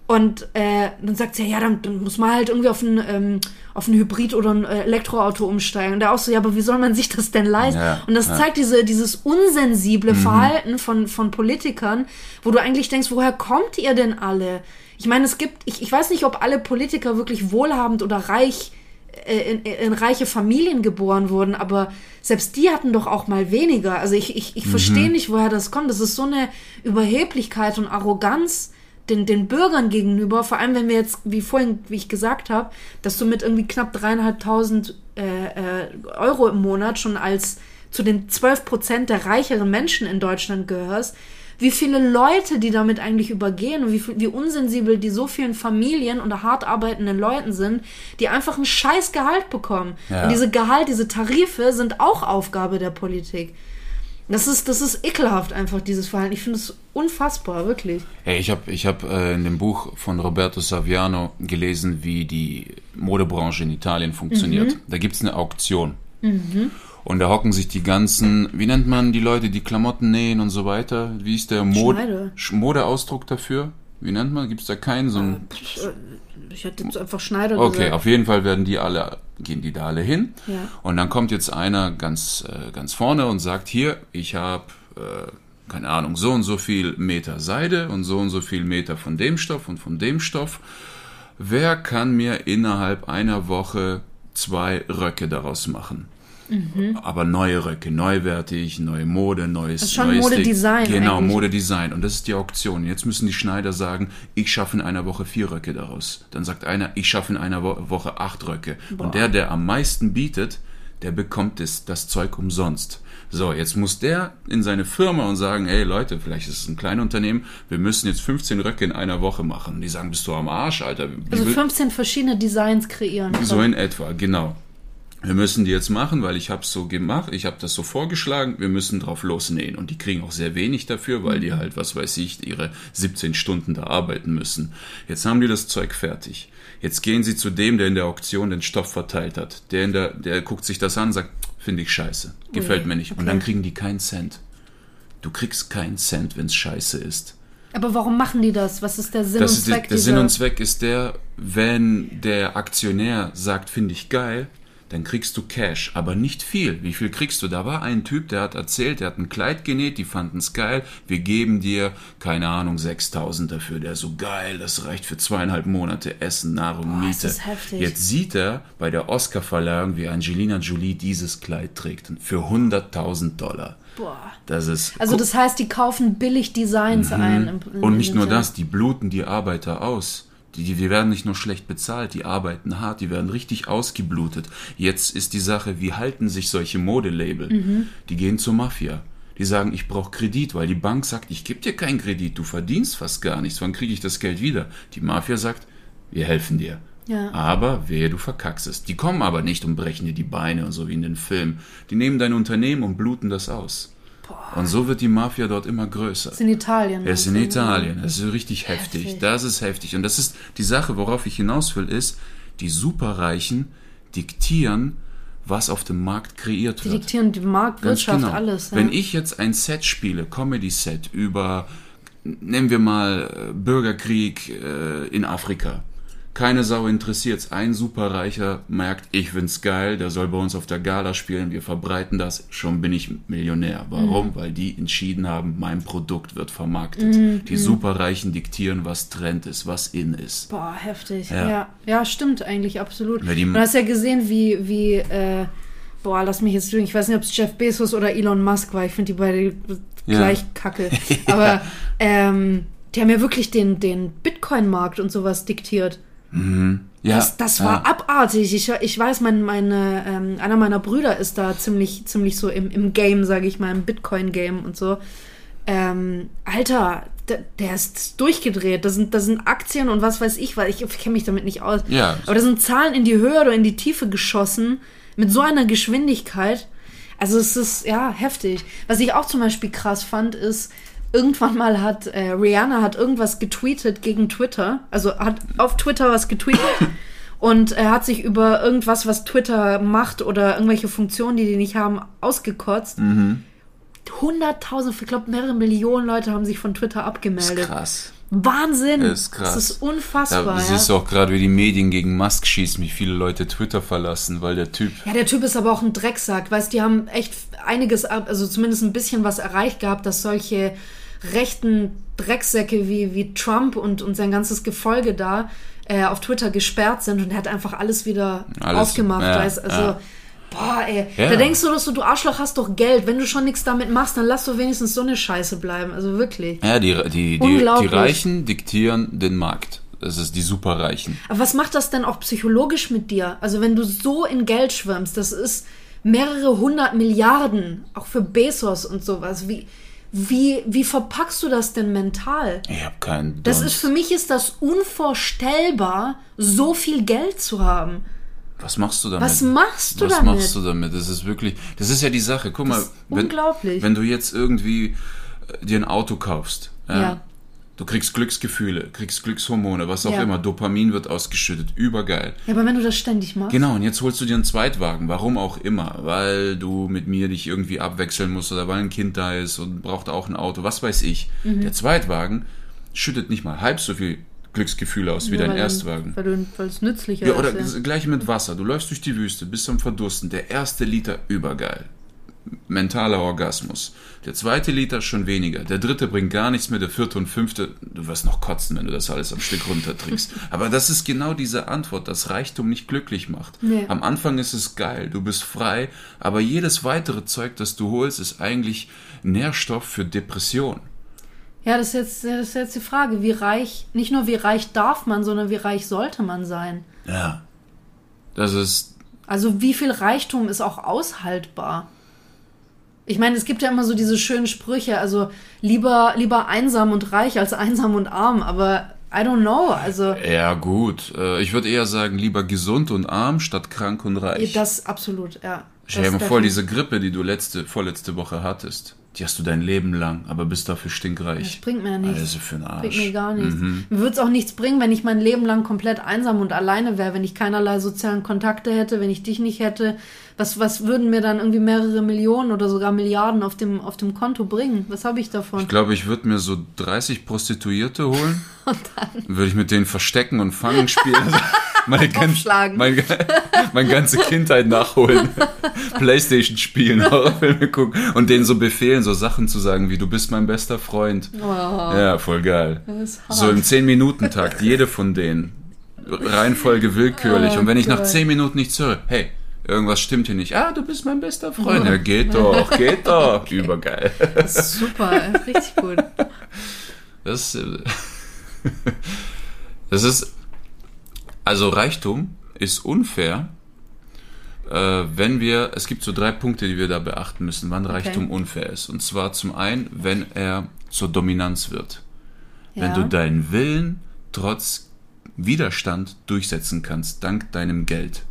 Und äh, dann sagt sie, ja, dann, dann muss man halt irgendwie auf ein, ähm, auf ein Hybrid oder ein äh, Elektroauto umsteigen. Und der auch so, ja, aber wie soll man sich das denn leisten? Ja, und das ja. zeigt diese, dieses unsensible Verhalten von, von Politikern, wo du eigentlich denkst, woher kommt ihr denn alle? Ich meine, es gibt, ich, ich weiß nicht, ob alle Politiker wirklich wohlhabend oder reich äh, in, in reiche Familien geboren wurden, aber selbst die hatten doch auch mal weniger. Also ich, ich, ich verstehe nicht, woher das kommt. Das ist so eine Überheblichkeit und Arroganz den, den Bürgern gegenüber, vor allem wenn wir jetzt, wie vorhin, wie ich gesagt habe, dass du mit irgendwie knapp dreieinhalbtausend äh, äh, Euro im Monat schon als zu den 12 Prozent der reicheren Menschen in Deutschland gehörst, wie viele Leute die damit eigentlich übergehen und wie, wie unsensibel die so vielen Familien und hart arbeitenden Leuten sind, die einfach ein scheiß Gehalt bekommen. Ja. Und diese Gehalt, diese Tarife sind auch Aufgabe der Politik. Das ist, das ist ekelhaft einfach, dieses Verhalten. Ich finde es unfassbar, wirklich. Hey, ich habe ich hab, äh, in dem Buch von Roberto Saviano gelesen, wie die Modebranche in Italien funktioniert. Mhm. Da gibt's eine Auktion. Und da hocken sich die ganzen, wie nennt man die Leute, die Klamotten nähen und so weiter? Wie ist der Mod Modeausdruck dafür? Wie nennt man? Gibt's da keinen so einen? Ich hätte jetzt einfach Schneider Okay, gesagt. auf jeden Fall werden die alle, gehen die da alle hin. Ja. Und dann kommt jetzt einer ganz, äh, ganz vorne und sagt, hier, ich habe, äh, keine Ahnung, so und so viel Meter Seide und so und so viel Meter von dem Stoff und von dem Stoff. Wer kann mir innerhalb einer Woche zwei Röcke daraus machen? Aber neue Röcke, neuwertig, neue Mode, neues, ist schon neues Ding. Modedesign Genau, eigentlich. Modedesign. Und das ist die Auktion. Jetzt müssen die Schneider sagen, ich schaffe in einer Woche vier Röcke daraus. Dann sagt einer, ich schaffe in einer Wo Woche acht Röcke. Und der, der am meisten bietet, der bekommt das, das Zeug umsonst. So, jetzt muss der in seine Firma und sagen, hey Leute, vielleicht ist es ein Kleinunternehmen, wir müssen jetzt 15 Röcke in einer Woche machen. Und die sagen, bist du am Arsch, Alter? Also will- 15 verschiedene Designs kreieren. so in etwa, genau. Wir müssen die jetzt machen, weil ich habe so gemacht, ich habe das so vorgeschlagen, wir müssen drauf losnähen. Und die kriegen auch sehr wenig dafür, weil die halt, was weiß ich, ihre 17 Stunden da arbeiten müssen. Jetzt haben die das Zeug fertig. Jetzt gehen sie zu dem, der in der Auktion den Stoff verteilt hat. Der, in der, der guckt sich das an und sagt, finde ich scheiße, gefällt Ui, mir nicht. Und okay. dann kriegen die keinen Cent. Du kriegst keinen Cent, wenn's scheiße ist. Aber warum machen die das? Was ist der Sinn Das und der, Zweck der dieser... Sinn und Zweck ist der, wenn der Aktionär sagt, finde ich geil, dann kriegst du Cash, aber nicht viel. Wie viel kriegst du? Da war ein Typ, der hat erzählt, der hat ein Kleid genäht, die fanden es geil, wir geben dir, keine Ahnung, 6000 dafür. Der so geil, das reicht für zweieinhalb Monate Essen, Nahrung, ist Miete. das heftig. Jetzt sieht er bei der Oscarverleihung, wie Angelina Jolie dieses Kleid trägt. Für 100.000 Dollar. Boah. Das ist Also das heißt, die kaufen billig Designs ein. Im, im, Mhm. und nicht nur das, die bluten die Arbeiter aus. Die, die, werden nicht nur schlecht bezahlt, die arbeiten hart, die werden richtig ausgeblutet. Jetzt ist die Sache, wie halten sich solche Modelabel? Mhm. Die gehen zur Mafia. Die sagen, ich brauche Kredit, weil die Bank sagt, ich gebe dir keinen Kredit, du verdienst fast gar nichts, wann kriege ich das Geld wieder? Die Mafia sagt, wir helfen dir. Ja. Aber wehe, du verkackst es. Die kommen aber nicht und brechen dir die Beine und so wie in den Filmen. Die nehmen dein Unternehmen und bluten das aus. Und so wird die Mafia dort immer größer. Ist in Italien. Er ist in. Italien. Das ist richtig heftig. Heftig. Das ist heftig. Und das ist die Sache, worauf ich hinaus will, ist, die Superreichen diktieren, was auf dem Markt kreiert Die wird. diktieren die Marktwirtschaft, alles. Ja. Wenn ich jetzt ein Set spiele, Comedy-Set über, nehmen wir mal äh, Bürgerkrieg äh, in Afrika. Keine Sau interessiert's. Ein Superreicher merkt, ich find's geil, der soll bei uns auf der Gala spielen, wir verbreiten das, schon bin ich Millionär. Warum? Weil die entschieden haben, mein Produkt wird vermarktet. Die Superreichen diktieren, was Trend ist, was in ist. Boah, heftig. Ja. Ja. ja, stimmt eigentlich, absolut. Ja, du hast ja gesehen, wie, wie, äh, boah, lass mich jetzt lügen, ich weiß nicht, ob es Jeff Bezos oder Elon Musk war, ich finde die beide Ja. gleich kacke. Aber ähm, die haben ja wirklich den, den Bitcoin-Markt und sowas diktiert. Ja, Das, das war ja. abartig. Ich, ich weiß, mein, meine, ähm, einer meiner Brüder ist da ziemlich, ziemlich so im, im Game, sage ich mal, im Bitcoin-Game und so. Ähm, Alter, der, der ist durchgedreht. Das sind, das sind Aktien und was weiß ich, weil ich, ich kenne mich damit nicht aus. Ja. Aber das sind Zahlen in die Höhe oder in die Tiefe geschossen mit so einer Geschwindigkeit. Also es ist ja heftig. Was ich auch zum Beispiel krass fand, ist, irgendwann mal hat äh, Rihanna hat irgendwas getweetet gegen Twitter. Also hat auf Twitter was getweetet. Und er hat sich über irgendwas, was Twitter macht oder irgendwelche Funktionen, die die nicht haben, ausgekotzt. Mhm. 100.000, ich glaube mehrere Millionen Leute haben sich von Twitter abgemeldet. krass. Wahnsinn. Ist krass. Das ist Da unfassbar. siehst Ja, du auch gerade, wie die Medien gegen Musk schießen, wie viele Leute Twitter verlassen, weil der Typ ja, der Typ ist aber auch ein Drecksack. Weißt, die haben echt einiges, also zumindest ein bisschen was erreicht gehabt, dass solche rechten Drecksäcke wie, wie Trump und, und sein ganzes Gefolge da äh, auf Twitter gesperrt sind und er hat einfach alles wieder Alles, aufgemacht. ja, weißt, also, ja. Boah, ey. Ja. Da denkst du, dass du, du Arschloch hast doch Geld. Wenn du schon nichts damit machst, dann lass doch wenigstens so eine Scheiße bleiben. Also wirklich. Ja, die, die, die, die. Reichen diktieren den Markt. Das ist die Superreichen. Aber was macht das denn auch psychologisch mit dir? Also wenn du so in Geld schwimmst, das ist mehrere hundert Milliarden, auch für Bezos und sowas. Wie, wie, wie verpackst du das denn mental? Ich habe keinen Das Dunst. ist für mich ist das unvorstellbar, so viel Geld zu haben. Was machst du damit? Was machst du Was damit? machst du damit? Das ist wirklich, das ist ja die Sache. Guck mal, wenn, unglaublich. wenn du jetzt irgendwie äh, dir ein Auto kaufst, ja, Ja. du kriegst Glücksgefühle, kriegst Glückshormone, was auch Ja. immer, Dopamin wird ausgeschüttet, übergeil. Ja, aber wenn du das ständig machst. Genau, und jetzt holst du dir einen Zweitwagen, warum auch immer, weil du mit mir dich irgendwie abwechseln musst oder weil ein Kind da ist und braucht auch ein Auto, was weiß ich. Mhm. Der Zweitwagen schüttet nicht mal halb so viel Glücksgefühle aus wie Nur dein weil- Erstwagen. Weil, es nützlicher Ja, oder ist. Ja. gleich mit Wasser. Du läufst durch die Wüste, bist am Verdursten. Der erste Liter übergeil. Mentaler Orgasmus. Der zweite Liter schon weniger. Der dritte bringt gar nichts mehr. Der vierte und fünfte, du wirst noch kotzen, wenn du das alles am Stück runtertrinkst. Aber das ist genau diese Antwort, dass Reichtum nicht glücklich macht. Nee. Am Anfang ist es geil, du bist frei, aber jedes weitere Zeug, das du holst, ist eigentlich Nährstoff für Depression. Ja, das ist, jetzt, das ist jetzt die Frage, wie reich, nicht nur wie reich darf man, sondern wie reich sollte man sein? Ja. Das ist Also wie viel Reichtum ist auch aushaltbar? Ich meine, es gibt ja immer so diese schönen Sprüche, also lieber, lieber einsam und reich als einsam und arm, aber I don't know, also Ja, gut. Äh, Ich würde eher sagen, lieber gesund und arm statt krank und reich. das absolut, ja. Stell dir mal vor, diese Grippe, die du letzte, vorletzte Woche hattest, die hast du dein Leben lang, aber bist dafür Das stinkreich. bringt mir ja nichts. Also für einen Arsch. Bringt mir gar nichts. Mhm. Mir würde es auch nichts bringen, wenn ich mein Leben lang komplett einsam und alleine wäre, wenn ich keinerlei sozialen Kontakte hätte, wenn ich dich nicht hätte. Was, was würden mir dann irgendwie mehrere Millionen oder sogar Milliarden auf dem, auf dem Konto bringen? Was habe ich davon? Ich glaube, ich würde mir so 30 Prostituierte holen. und dann? Würde ich mit denen verstecken und fangen spielen. Meine, gan Aufschlagen. mein, meine ganze Kindheit nachholen. Playstation spielen, Horrorfilme gucken und denen so befehlen, so Sachen zu sagen wie du bist mein bester Freund. Oh, Ja, voll geil. So im 10-Minuten-Takt, jede von denen. Reihenfolge willkürlich. Oh und wenn ich nach Gott. 10 Minuten nichts höre, hey, irgendwas stimmt hier nicht. Ah, du bist mein bester Freund. Ja, geht doch, geht doch. Übergeil. Das ist super, richtig gut. Das, äh, das ist, also Reichtum ist unfair, äh, wenn wir, es gibt so drei Punkte, die wir da beachten müssen, wann Reichtum unfair ist. Und zwar zum einen, wenn er zur Dominanz wird. Wenn Ja. du deinen Willen trotz Widerstand durchsetzen kannst, dank deinem Geld.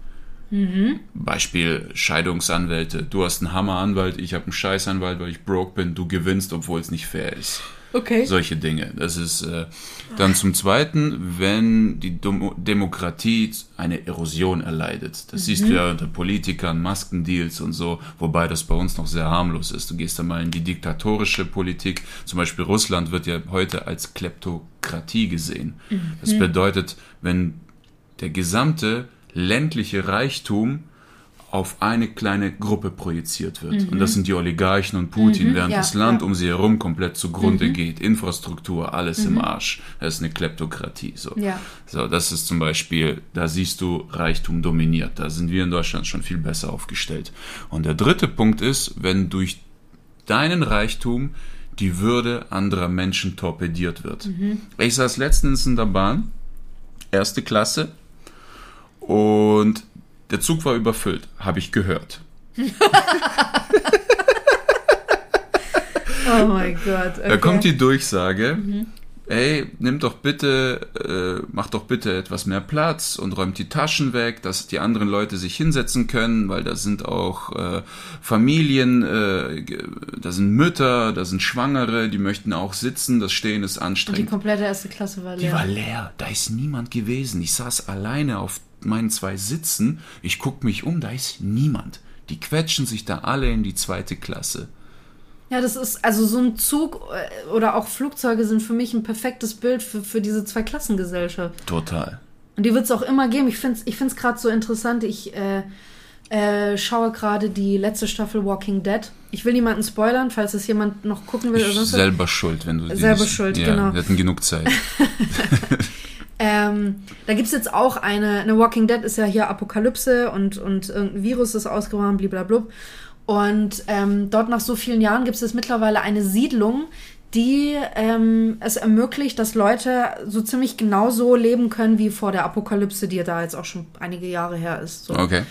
Beispiel Scheidungsanwälte. Du hast einen Hammeranwalt, ich habe einen Scheißanwalt, weil ich broke bin. Du gewinnst, obwohl es nicht fair ist. Okay. Solche Dinge. Das ist äh, dann zum Zweiten, wenn die Demo Demokratie eine Erosion erleidet. Das siehst du ja unter Politikern, Maskendeals und so, wobei das bei uns noch sehr harmlos ist. Du gehst dann mal in die diktatorische Politik. Zum Beispiel Russland wird ja heute als Kleptokratie gesehen. Das bedeutet, wenn der gesamte ländliche Reichtum auf eine kleine Gruppe projiziert wird. Und das sind die Oligarchen und Putin, während ja, das Land ja. um sie herum komplett zugrunde geht. Infrastruktur, alles im Arsch. Das ist eine Kleptokratie. So. Ja. so, das ist zum Beispiel, da siehst du, Reichtum dominiert. Da sind wir in Deutschland schon viel besser aufgestellt. Und der dritte Punkt ist, wenn durch deinen Reichtum die Würde anderer Menschen torpediert wird. Ich saß letztens in der Bahn, erste Klasse, und der Zug war überfüllt, habe ich gehört. Oh mein Gott. Okay. Da kommt die Durchsage, ey, nimm doch bitte, äh, mach doch bitte etwas mehr Platz und räumt die Taschen weg, dass die anderen Leute sich hinsetzen können, weil da sind auch äh, Familien, äh, da sind Mütter, da sind Schwangere, die möchten auch sitzen, das Stehen ist Und die anstrengend. komplette erste Klasse war Die leer. war leer, da ist niemand gewesen. Ich saß alleine auf meinen zwei Sitzen, ich guck mich um, da ist niemand. Die quetschen sich da alle in die zweite Klasse. Ja, das ist, also so ein Zug äh, oder auch Flugzeuge sind für mich ein perfektes Bild für, für diese Zweiklassengesellschaft. Total. Und die wird es auch immer geben. Ich finde es ich find's gerade so interessant. Ich äh, äh, schaue gerade die letzte Staffel Walking Dead. Ich will niemanden spoilern, falls es jemand noch gucken will. Ich oder selber schuld, wenn du Selber dieses- schuld, ja, genau. Wir hatten genug Zeit. Ähm, da gibt es jetzt auch eine, eine Walking Dead ist ja hier Apokalypse und, und irgendein Virus ist ausgebrochen, blablabla. Und ähm, dort nach so vielen Jahren gibt es jetzt mittlerweile eine Siedlung, die ähm, es ermöglicht, dass Leute so ziemlich genauso leben können wie vor der Apokalypse, die ja da jetzt auch schon einige Jahre her ist. So. Okay.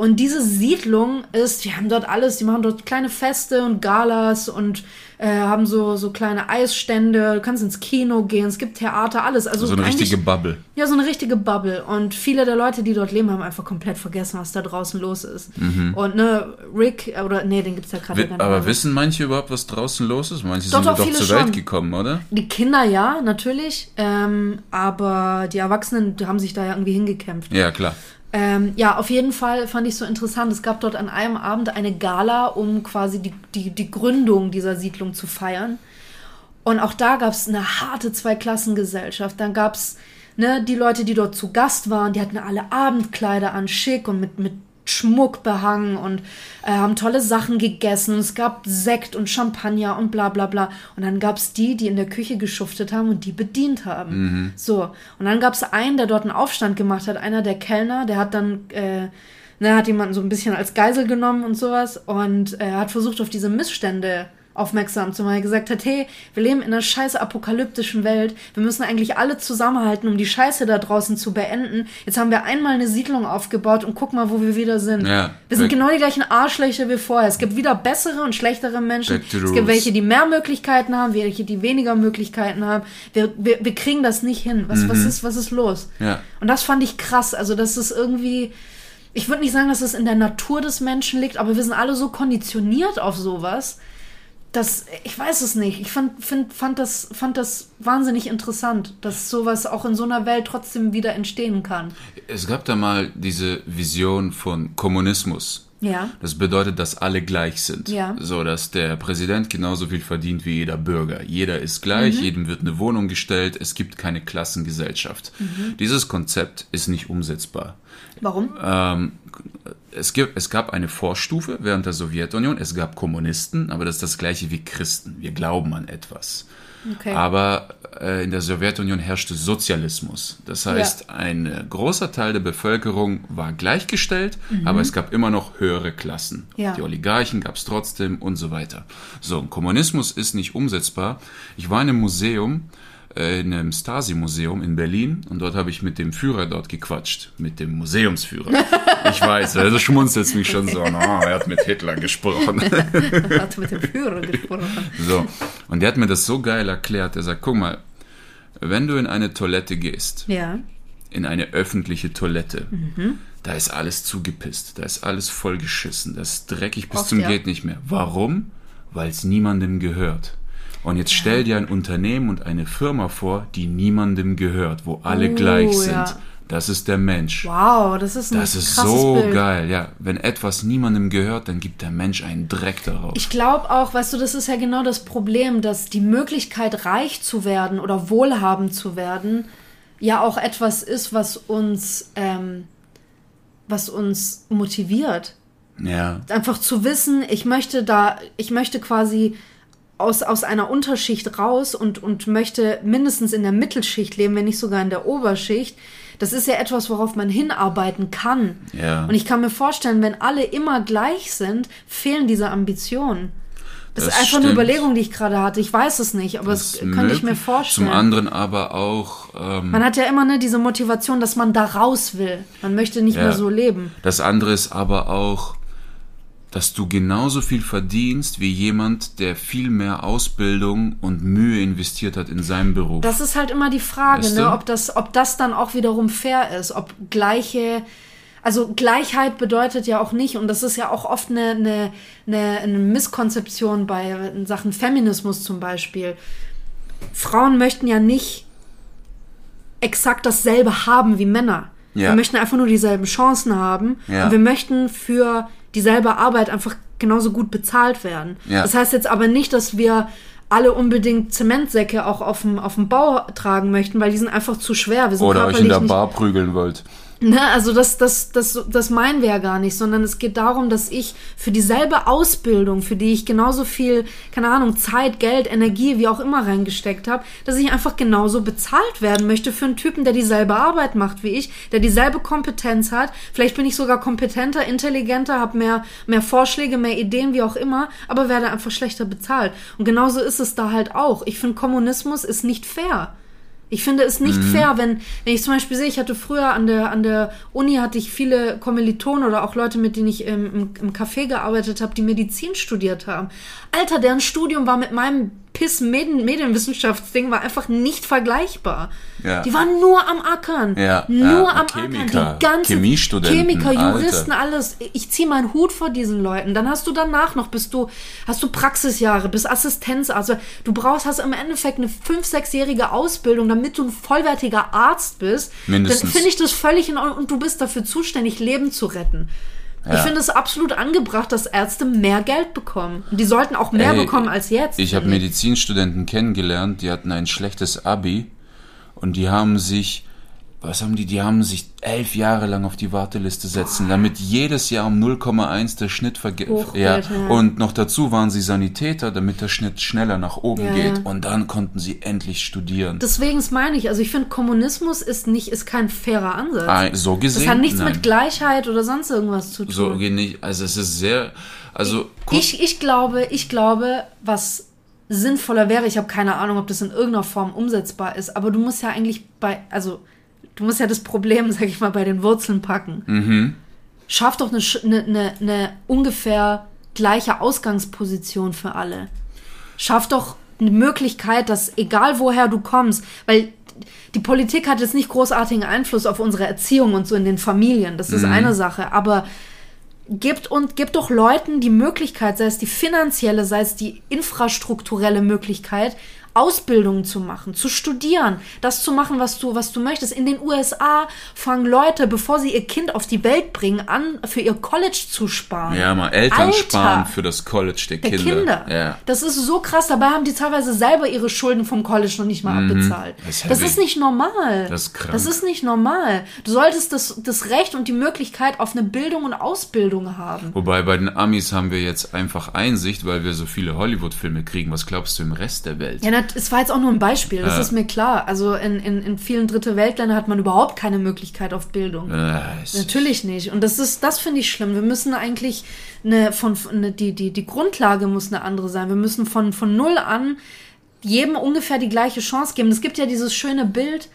Und diese Siedlung ist, die haben dort alles, die machen dort kleine Feste und Galas und äh, haben so, so kleine Eisstände, du kannst ins Kino gehen, es gibt Theater, alles. Also So eine richtige Bubble. Ja, so eine richtige Bubble. Und viele der Leute, die dort leben, haben einfach komplett vergessen, was da draußen los ist. Und ne, Rick, oder nee, den gibt's ja gerade nicht Aber mehr. wissen manche überhaupt, was draußen los ist? Manche Doch, sind doch, doch zur Welt schon. gekommen, oder? Die Kinder ja, natürlich. Ähm, aber die Erwachsenen die haben sich da ja irgendwie hingekämpft. Ja, klar. Ähm, ja, auf jeden Fall fand ich so interessant. Es gab dort an einem Abend eine Gala, um quasi die, die, die Gründung dieser Siedlung zu feiern. Und auch da gab es eine harte Zweiklassengesellschaft. Dann gab es ne, die Leute, die dort zu Gast waren, die hatten alle Abendkleider an, schick und mit, mit Schmuck behangen und äh, haben tolle Sachen gegessen. Es gab Sekt und Champagner und bla bla bla. Und dann gab es die, die in der Küche geschuftet haben und die bedient haben. So. Und dann gab es einen, der dort einen Aufstand gemacht hat, einer der Kellner, der hat dann, äh, ne, hat jemanden so ein bisschen als Geisel genommen und sowas und äh, hat versucht, auf diese Missstände aufmerksam zu machen. Er gesagt hat, hey, wir leben in einer scheiß apokalyptischen Welt. Wir müssen eigentlich alle zusammenhalten, um die Scheiße da draußen zu beenden. Jetzt haben wir einmal eine Siedlung aufgebaut und guck mal, wo wir wieder sind. Ja, wir sind genau die gleichen Arschlöcher wie vorher. Es gibt wieder bessere und schlechtere Menschen. Es gibt welche, die mehr Möglichkeiten haben, welche, die weniger Möglichkeiten haben. Wir, wir, wir kriegen das nicht hin. Was, was, ist, was ist los? Ja. Und das fand ich krass. Also, das ist irgendwie. Ich würde nicht sagen, dass es in der Natur des Menschen liegt, aber wir sind alle so konditioniert auf sowas, dass ich weiß es nicht. Ich fand, find, fand, das, fand das wahnsinnig interessant, dass sowas auch in so einer Welt trotzdem wieder entstehen kann. Es gab da mal diese Vision von Kommunismus. Ja. Das bedeutet, dass alle gleich sind. Ja. So, dass der Präsident genauso viel verdient wie jeder Bürger. Jeder ist gleich, Mhm. jedem wird eine Wohnung gestellt, es gibt keine Klassengesellschaft. Mhm. Dieses Konzept ist nicht umsetzbar. Warum? Ähm, es, gibt, es gab eine Vorstufe während der Sowjetunion, es gab Kommunisten, aber das ist das gleiche wie Christen. Wir glauben an etwas. Okay. Aber äh, in der Sowjetunion herrschte Sozialismus. Das heißt, ein äh, großer Teil der Bevölkerung war gleichgestellt, aber es gab immer noch höhere Klassen. Mhm. Ja. Die Oligarchen gab es trotzdem und so weiter. So, Kommunismus ist nicht umsetzbar. Ich war in einem Museum, äh, in einem Stasi-Museum in Berlin und dort habe ich mit dem Führer dort gequatscht, mit dem Museumsführer. Ich weiß, also schmunzelt mich schon so, na, er hat mit Hitler gesprochen. hat mit dem Führer gesprochen. So. Und der hat mir das so geil erklärt. Er sagt, guck mal, wenn du in eine Toilette gehst, Ja. in eine öffentliche Toilette, Mhm. da ist alles zugepisst, da ist alles vollgeschissen, das ist dreckig bis Oft, zum ja. geht nicht mehr. Warum? Weil es niemandem gehört. Und jetzt stell dir ein Unternehmen und eine Firma vor, die niemandem gehört, wo alle Oh, gleich sind. ja. Das ist der Mensch. Wow, das ist ein Das ist so Bild. geil, ja. Wenn etwas niemandem gehört, dann gibt der Mensch einen Dreck darauf. Ich glaube auch, weißt du, das ist ja genau das Problem, dass die Möglichkeit, reich zu werden oder wohlhabend zu werden, ja auch etwas ist, was uns, ähm, was uns motiviert. ja. Einfach zu wissen, ich möchte da, ich möchte quasi aus, aus einer Unterschicht raus und, und möchte mindestens in der Mittelschicht leben, wenn nicht sogar in der Oberschicht. Das ist ja etwas, worauf man hinarbeiten kann. Ja. Und ich kann mir vorstellen, wenn alle immer gleich sind, fehlen diese Ambitionen. Das, Das ist einfach eine stimmt. Überlegung, die ich gerade hatte. Ich weiß es nicht, aber Das das könnte ich mir vorstellen. Zum anderen aber auch, ähm, man hat ja immer ne, diese Motivation, dass man da raus will. Man möchte nicht Ja. mehr so leben. das andere ist aber auch, dass du genauso viel verdienst wie jemand, der viel mehr Ausbildung und Mühe investiert hat in seinem Beruf. Das ist halt immer die Frage, Weißt ne, du? ob das, ob das dann auch wiederum fair ist, ob gleiche, also Gleichheit bedeutet ja auch nicht, und das ist ja auch oft eine, eine, eine, eine Misskonzeption bei Sachen Feminismus zum Beispiel. Frauen möchten ja nicht exakt dasselbe haben wie Männer. Ja. Wir möchten einfach nur dieselben Chancen haben Ja. und wir möchten für dieselbe Arbeit einfach genauso gut bezahlt werden. Ja. Das heißt jetzt aber nicht, dass wir alle unbedingt Zementsäcke auch auf dem, auf dem Bau tragen möchten, weil die sind einfach zu schwer. Wir sind Oder euch in der Bar prügeln wollt. Ne, also das, das, das, das meinen wir ja gar nicht, sondern es geht darum, dass ich für dieselbe Ausbildung, für die ich genauso viel, keine Ahnung, Zeit, Geld, Energie, wie auch immer reingesteckt habe, dass ich einfach genauso bezahlt werden möchte für einen Typen, der dieselbe Arbeit macht wie ich, der dieselbe Kompetenz hat. Vielleicht bin ich sogar kompetenter, intelligenter, habe mehr, mehr Vorschläge, mehr Ideen, wie auch immer, aber werde einfach schlechter bezahlt. Und genauso ist es da halt auch. Ich finde, Kommunismus ist nicht fair. Ich finde es nicht Mhm. fair, wenn, wenn ich zum Beispiel sehe, ich hatte früher an der, an der Uni hatte ich viele Kommilitonen oder auch Leute, mit denen ich im, im, im Café gearbeitet habe, die Medizin studiert haben. Alter, deren Studium war mit meinem Piss Medien, Medienwissenschaftsding war einfach nicht vergleichbar. Ja. Die waren nur am Ackern. Ja, nur ja, am Chemiker, Ackern. Die ganze Chemiestudenten, Chemiker, Alter. Juristen, alles. Ich ziehe meinen Hut vor diesen Leuten. Dann hast du danach noch, bist du, hast du Praxisjahre, bist Assistenzarzt. Du brauchst, hast im Endeffekt eine fünf, sechsjährige Ausbildung, damit du ein vollwertiger Arzt bist. Mindestens. Dann finde ich das völlig in Ordnung und du bist dafür zuständig, Leben zu retten. Ich Ja. finde es absolut angebracht, dass Ärzte mehr Geld bekommen. Und die sollten auch mehr Ey, bekommen als jetzt. Ich habe Medizinstudenten kennengelernt, die hatten ein schlechtes Abi und die haben sich, was haben die, die haben sich elf Jahre lang auf die Warteliste setzen, damit jedes Jahr um 0,1 der Schnitt vergeht. Ja. ja. Und noch dazu waren sie Sanitäter, damit der Schnitt schneller nach oben Ja, geht. Und dann konnten sie endlich studieren. Deswegen meine ich, also ich finde, Kommunismus ist nicht, ist kein fairer Ansatz. Ah, so gesehen. Das hat nichts nein. mit Gleichheit oder sonst irgendwas zu tun. So geht nicht. Also es ist sehr, also Ich, ich glaube, ich glaube, was sinnvoller wäre, ich habe keine Ahnung, ob das in irgendeiner Form umsetzbar ist, aber du musst ja eigentlich bei, also du musst ja das Problem, sag ich mal, bei den Wurzeln packen. Mhm. Schaff doch eine, eine, eine, eine ungefähr gleiche Ausgangsposition für alle. Schaff doch eine Möglichkeit, dass egal woher du kommst, weil die Politik hat jetzt nicht großartigen Einfluss auf unsere Erziehung und so in den Familien, das ist eine Sache, aber gibt und gibt doch Leuten die Möglichkeit, sei es die finanzielle, sei es die infrastrukturelle Möglichkeit, Ausbildungen zu machen, zu studieren, das zu machen, was du, was du möchtest. In den USA fangen Leute, bevor sie ihr Kind auf die Welt bringen, an, für ihr College zu sparen. ja mal Eltern Alter, sparen für das College der, der Kinder. Kinder. Ja. Das ist so krass. Dabei haben die teilweise selber ihre Schulden vom College noch nicht mal abbezahlt. Mhm. Das ist Das heavy. ist nicht normal. Das ist krank. Das ist nicht normal. Du solltest das, das Recht und die Möglichkeit auf eine Bildung und Ausbildung haben. Wobei bei den Amis haben wir jetzt einfach Einsicht, weil wir so viele Hollywood-Filme kriegen. Was glaubst du im Rest der Welt? Ja, es war jetzt auch nur ein Beispiel, das Ja. ist mir klar. Also in, in, in vielen Dritte Weltländern hat man überhaupt keine Möglichkeit auf Bildung. Es- Natürlich nicht. Und das ist, das finde ich schlimm. Wir müssen eigentlich eine, von, eine, die, die, die Grundlage muss eine andere sein. Wir müssen von, von null an jedem ungefähr die gleiche Chance geben. Es gibt ja dieses schöne Bild,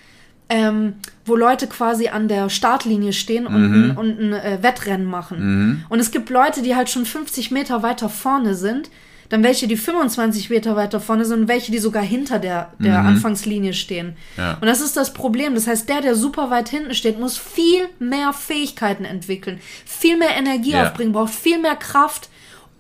ähm, wo Leute quasi an der Startlinie stehen und, ein, und ein äh, Wettrennen machen. Und es gibt Leute, die halt schon 50 Meter weiter vorne sind, dann welche, die 25 Meter weiter vorne sind und welche, die sogar hinter der, der Anfangslinie stehen. Ja. Und das ist das Problem. Das heißt, der, der super weit hinten steht, muss viel mehr Fähigkeiten entwickeln, viel mehr Energie Ja. aufbringen, braucht viel mehr Kraft,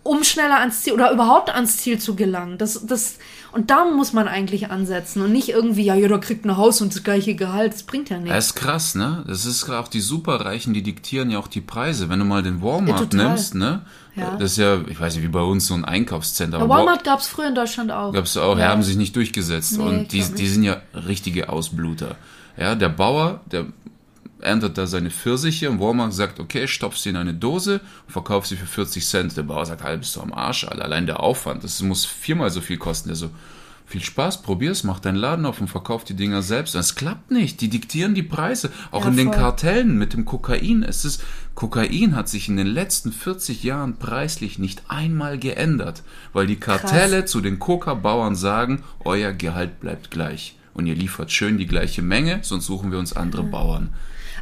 um schneller ans Ziel oder überhaupt ans Ziel zu gelangen. Das, das, und da muss man eigentlich ansetzen und nicht irgendwie, ja, jeder kriegt ein Haus und das gleiche Gehalt. Das bringt ja Das nichts. ist krass, ne? Das ist auch die Superreichen, die diktieren ja auch die Preise. Wenn du mal den Walmart Ja, nimmst, ne? Ja. Das ist ja, ich weiß nicht, wie bei uns so ein Einkaufscenter. Ja, Walmart gab es früher in Deutschland auch. gab es auch, Ja. haben sich nicht durchgesetzt. Nee, und die, die sind ja richtige Ausbluter. Ja, der Bauer, der erntet da seine Pfirsiche und Walmart sagt, okay, stopf sie in eine Dose und verkauf sie für 40 Cent. Der Bauer sagt, halt, bist du am Arsch, Alter. Allein der Aufwand, das muss viermal so viel kosten. Der so, viel Spaß, probier's, mach deinen Laden auf und verkauf die Dinger selbst. Und es klappt nicht. Die diktieren die Preise. Auch Ja, in den voll. Kartellen mit dem Kokain. Es ist, Kokain hat sich in den letzten 40 Jahren preislich nicht einmal geändert, weil die Kartelle zu den Coca-Bauern sagen, euer Gehalt bleibt gleich. Und ihr liefert schön die gleiche Menge, sonst suchen wir uns andere Bauern.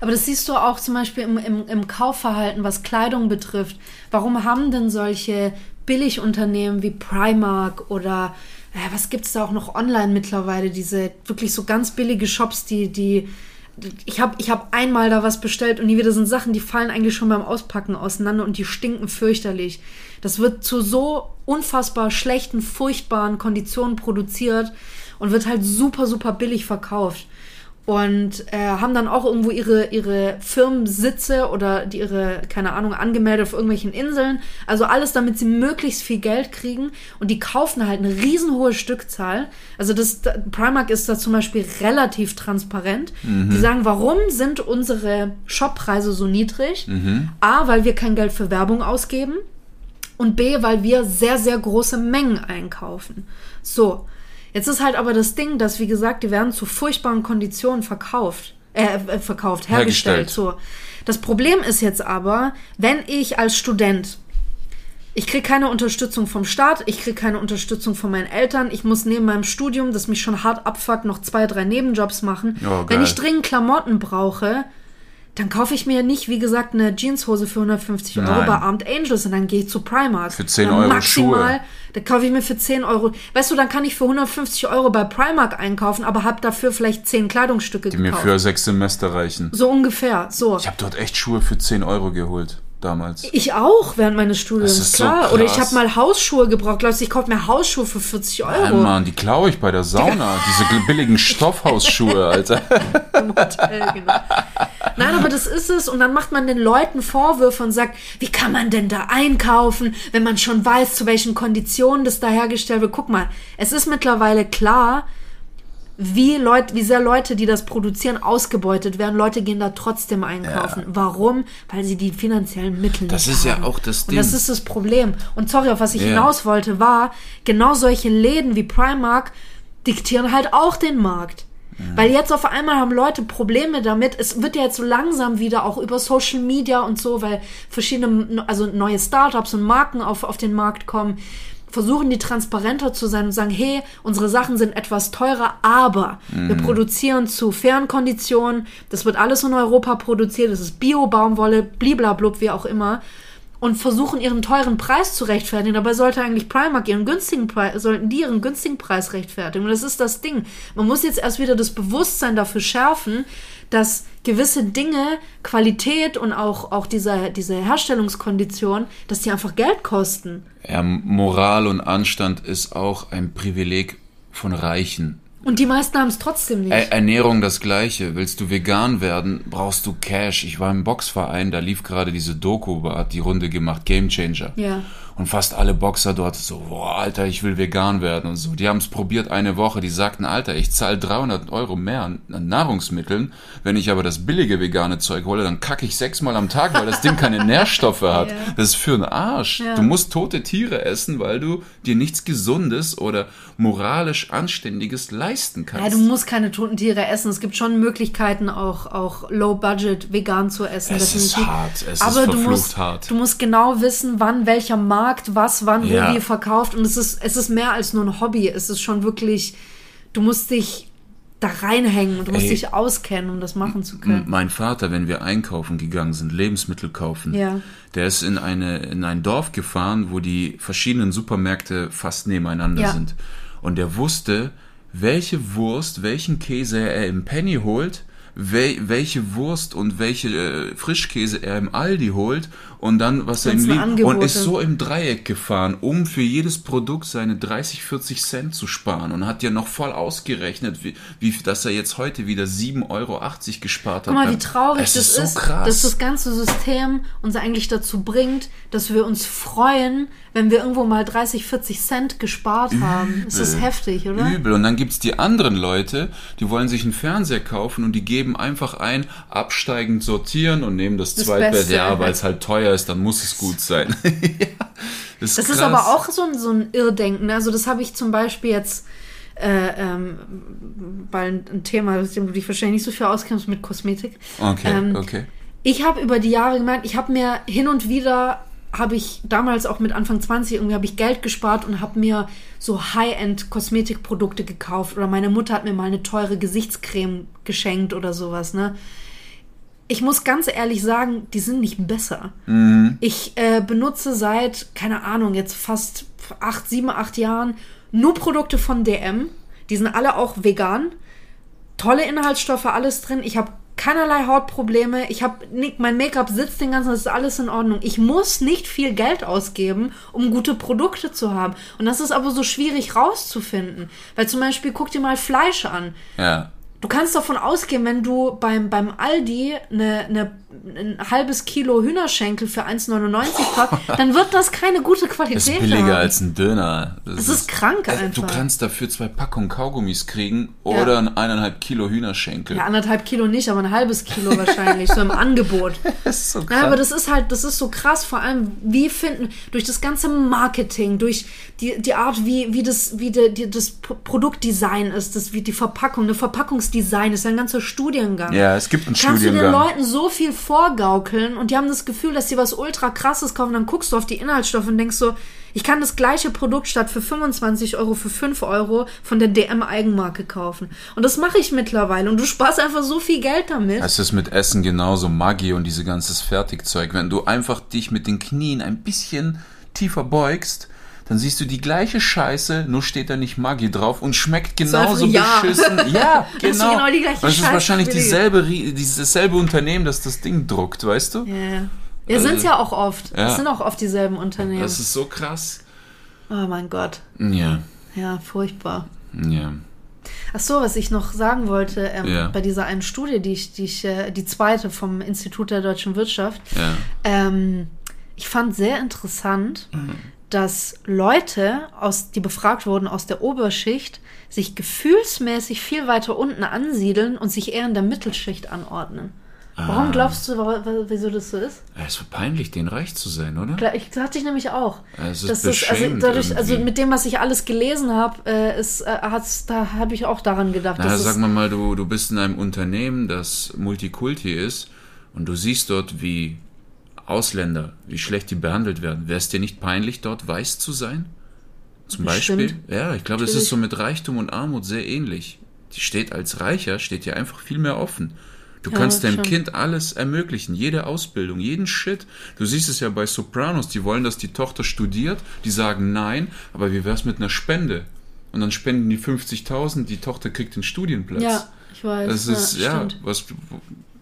Aber das siehst du auch zum Beispiel im, im, im Kaufverhalten, was Kleidung betrifft. Warum haben denn solche Billigunternehmen wie Primark oder äh, was gibt's da auch noch online mittlerweile, diese wirklich so ganz billige Shops, die, die ich habe ich hab einmal da was bestellt und die wieder sind Sachen, die fallen eigentlich schon beim Auspacken auseinander und die stinken fürchterlich. Das wird zu so unfassbar schlechten, furchtbaren Konditionen produziert und wird halt super, super billig verkauft und äh, haben dann auch irgendwo ihre, ihre Firmensitze oder die ihre, keine Ahnung, angemeldet auf irgendwelchen Inseln. Also alles, damit sie möglichst viel Geld kriegen und die kaufen halt eine riesenhohe Stückzahl. Also das da- Primark ist da zum Beispiel relativ transparent. Die sagen, warum sind unsere Shoppreise so niedrig? A, weil wir kein Geld für Werbung ausgeben und B, weil wir sehr, sehr große Mengen einkaufen. So, jetzt ist halt aber das Ding, dass, wie gesagt, die werden zu furchtbaren Konditionen verkauft. Äh, äh, verkauft, hergestellt. Hergestellt. So. Das Problem ist jetzt aber, wenn ich als Student Ich kriege keine Unterstützung vom Staat, ich kriege keine Unterstützung von meinen Eltern. Ich muss neben meinem Studium, das mich schon hart abfuckt, noch zwei, drei Nebenjobs machen. Oh, Wenn ich dringend Klamotten brauche, dann kaufe ich mir nicht, wie gesagt, eine Jeanshose für 150 Euro bei Armed Angels und dann gehe ich zu Primark. Für 10 Dann Euro maximal, Schuhe. Da kaufe ich mir für 10 Euro. Weißt du, dann kann ich für 150 Euro bei Primark einkaufen, aber habe dafür vielleicht 10 Kleidungsstücke Die mir gekauft. für sechs Semester reichen. so ungefähr. So. Ich habe dort echt Schuhe für 10 Euro geholt. Damals. Ich auch während meines Studiums, Das ist so klar. Oder ich habe mal Hausschuhe gebraucht. Du, ich kaufe mir Hausschuhe für 40 Ja, Euro Mann, die klaue ich bei der Sauna. Diese billigen Stoffhausschuhe, Alter. im Hotel, genau. Nein, aber das ist es. Und dann macht man den Leuten Vorwürfe und sagt, wie kann man denn da einkaufen, wenn man schon weiß, zu welchen Konditionen das da hergestellt wird. Guck mal, es ist mittlerweile klar, wie, Leut, wie sehr Leute, die das produzieren, ausgebeutet werden. Leute gehen da trotzdem einkaufen. Warum? Weil sie die finanziellen Mittel Das nicht ist ja haben. auch das Und Ding. das ist das Problem. Und sorry, auf was ich Ja. hinaus wollte, war, genau solche Läden wie Primark diktieren halt auch den Markt. Weil jetzt auf einmal haben Leute Probleme damit. Es wird ja jetzt so langsam wieder auch über Social Media und so, weil verschiedene, also neue Startups und Marken auf, auf den Markt kommen, versuchen die transparenter zu sein und sagen, hey, unsere Sachen sind etwas teurer, aber wir produzieren zu fairen Konditionen. Das wird alles in Europa produziert. Das ist Bio-Baumwolle, bliblablub, wie auch immer und versuchen ihren teuren Preis zu rechtfertigen. Dabei sollte eigentlich Primark ihren günstigen Preis, sollten die ihren günstigen Preis rechtfertigen. Und das ist das Ding. Man muss jetzt erst wieder das Bewusstsein dafür schärfen, dass gewisse Dinge, Qualität und auch, auch diese, diese Herstellungskondition, dass die einfach Geld kosten. Ja, Moral und Anstand ist auch ein Privileg von Reichen. Und die meisten haben es trotzdem nicht. Er Ernährung das gleiche. Willst du vegan werden, brauchst du Cash. Ich war im Boxverein, da lief gerade diese Doku, hat die Runde gemacht, Game Changer. Ja. Und fast alle Boxer dort so, boah, Alter, ich will vegan werden und so. Die haben es probiert eine Woche, die sagten, Alter, ich zahle 300 Euro mehr an, an Nahrungsmitteln. Wenn ich aber das billige vegane Zeug hole, dann kacke ich sechsmal am Tag, weil das Ding keine Nährstoffe hat. Ja. Das ist für einen Arsch. Ja. Du musst tote Tiere essen, weil du dir nichts Gesundes oder moralisch Anständiges leisten kannst. Ja, du musst keine toten Tiere essen. Es gibt schon Möglichkeiten, auch, auch low-budget vegan zu essen. Es ist definitiv. hart, es ist Aber du verflucht musst, hart. du musst genau wissen, wann welcher Markt was, wann, Ja. wo, wie verkauft. Und es ist, es ist mehr als nur ein Hobby. Es ist schon wirklich, du musst dich da reinhängen und du musst Ey. dich auskennen, um das machen zu können. Mein Vater, wenn wir einkaufen gegangen sind, Lebensmittel kaufen, Ja. der ist in, eine, in ein Dorf gefahren, wo die verschiedenen Supermärkte fast nebeneinander Ja. sind. Und der wusste, welche Wurst, welchen Käse er im Penny holt, wel, welche Wurst und welche äh, Frischkäse er im Aldi holt und dann, was er ihm Ganzen liebt. Und ist so im Dreieck gefahren, um für jedes Produkt seine 30, 40 Cent zu sparen und hat ja noch voll ausgerechnet, wie, wie dass er jetzt heute wieder 7,80 Euro gespart hat. Guck mal, wie traurig es das ist. So ist, dass das ganze System uns eigentlich dazu bringt, dass wir uns freuen, wenn wir irgendwo mal 30, 40 Cent gespart haben. Es ist Übel. heftig, oder? Übel. Und dann gibt's die anderen Leute, die wollen sich einen Fernseher kaufen und die geben einfach ein, absteigend sortieren und nehmen das, Das Zweitbett. Beste. Ja, weil es halt teuer ist, dann muss es gut sein. ja, das Das krass. ist aber auch so ein, so ein Irrdenken. Also das habe ich zum Beispiel jetzt äh, ähm, bei ein, Thema, mit dem du dich wahrscheinlich nicht so viel auskennst mit Kosmetik. Okay, ähm, okay. Ich habe über die Jahre gemerkt, ich habe mir hin und wieder habe ich damals auch mit Anfang 20 irgendwie habe ich Geld gespart und habe mir so High-End Kosmetikprodukte gekauft oder meine Mutter hat mir mal eine teure Gesichtscreme geschenkt oder sowas, ne? Ich muss ganz ehrlich sagen, die sind nicht besser. Ich äh, benutze seit, keine Ahnung, jetzt fast acht, sieben, acht Jahren nur Produkte von DM. Die sind alle auch vegan. Tolle Inhaltsstoffe, alles drin. Ich habe keinerlei Hautprobleme. Ich habe mein Make-up sitzt den ganzen, das ist alles in Ordnung. Ich muss nicht viel Geld ausgeben, um gute Produkte zu haben. Und das ist aber so schwierig rauszufinden. Weil zum Beispiel, guck dir mal Fleisch an. Ja. Du kannst davon ausgehen, wenn du beim, beim Aldi eine, eine, ein halbes Kilo Hühnerschenkel für 1,99 kaufst, dann wird das keine gute Qualität Ist billiger haben. als ein Döner. Das ist krank Äh, Du einfach. kannst dafür zwei Packungen Kaugummis kriegen oder ein eineinhalb Kilo Hühnerschenkel. Ja, anderthalb Kilo nicht, aber ein halbes Kilo wahrscheinlich, so im Angebot. Das ist so krass. Ja, aber das ist halt, das ist so krass, vor allem, wie finden, durch das ganze Marketing, durch die, die Art, wie, wie das, wie de, die, das Produktdesign ist, das, wie die Verpackung, eine Verpackungsdesign ist ja ein ganzer Studiengang. Ja, es gibt einen Kannst du den Studiengang. Leuten so viel vorgaukeln und die haben das Gefühl, dass sie was ultra krasses kaufen. Dann guckst du auf die Inhaltsstoffe und denkst so, ich kann das gleiche Produkt statt für 25 Euro für 5 Euro von der DM Eigenmarke kaufen. Und das mache ich mittlerweile und du sparst einfach so viel Geld damit. Es ist mit Essen genauso, Maggi und diese ganzes Fertigzeug. Wenn du einfach dich mit den Knien ein bisschen tiefer beugst, dann siehst du die gleiche Scheiße, nur steht da nicht Maggi drauf und schmeckt genauso ja. beschissen. Ja, Das genau. genau die gleiche es ist Scheiße, wahrscheinlich dieselbe, dasselbe Unternehmen, das das Ding druckt, weißt du? Ja, ja. Ja, sind's ja auch oft. Ja. Es sind auch oft dieselben Unternehmen. Das ist so krass. oh mein Gott. Ja, Ja, furchtbar. ja. Ach so, was ich noch sagen wollte, ähm, Ja. bei dieser einen Studie, die ich, die ich, äh, die zweite vom Institut der deutschen Wirtschaft, Ja. ähm, ich fand sehr interessant, Mhm. Dass Leute, aus, die befragt wurden aus der Oberschicht, sich gefühlsmäßig viel weiter unten ansiedeln und sich eher in der Mittelschicht anordnen. Ah. Warum glaubst du, wieso das so ist? Es wird peinlich, den reich zu sein, oder? Ich hatte ich nämlich auch. Es ist Das ist, also, dadurch, also mit dem, was ich alles gelesen habe, äh, ist, äh, da habe ich auch daran gedacht. Na, sag mal mal, du, du bist in einem Unternehmen, das Multikulti ist und du siehst dort, wie Ausländer, wie schlecht die behandelt werden. Wäre es dir nicht peinlich, dort weiß zu sein? Zum Bestimmt. Beispiel? Ja, ich glaube, das Natürlich. ist so mit Reichtum und Armut sehr ähnlich. Die steht als Reicher, steht dir einfach viel mehr offen. Du Ja, kannst deinem schon. Kind alles ermöglichen, jede Ausbildung, jeden Shit. Du siehst es ja bei Sopranos, die wollen, dass die Tochter studiert, die sagen nein, aber wie wär's mit einer Spende? Und dann spenden die 50.000, die Tochter kriegt den Studienplatz. ja, ich weiß. Das ist, ja, stimmt. was,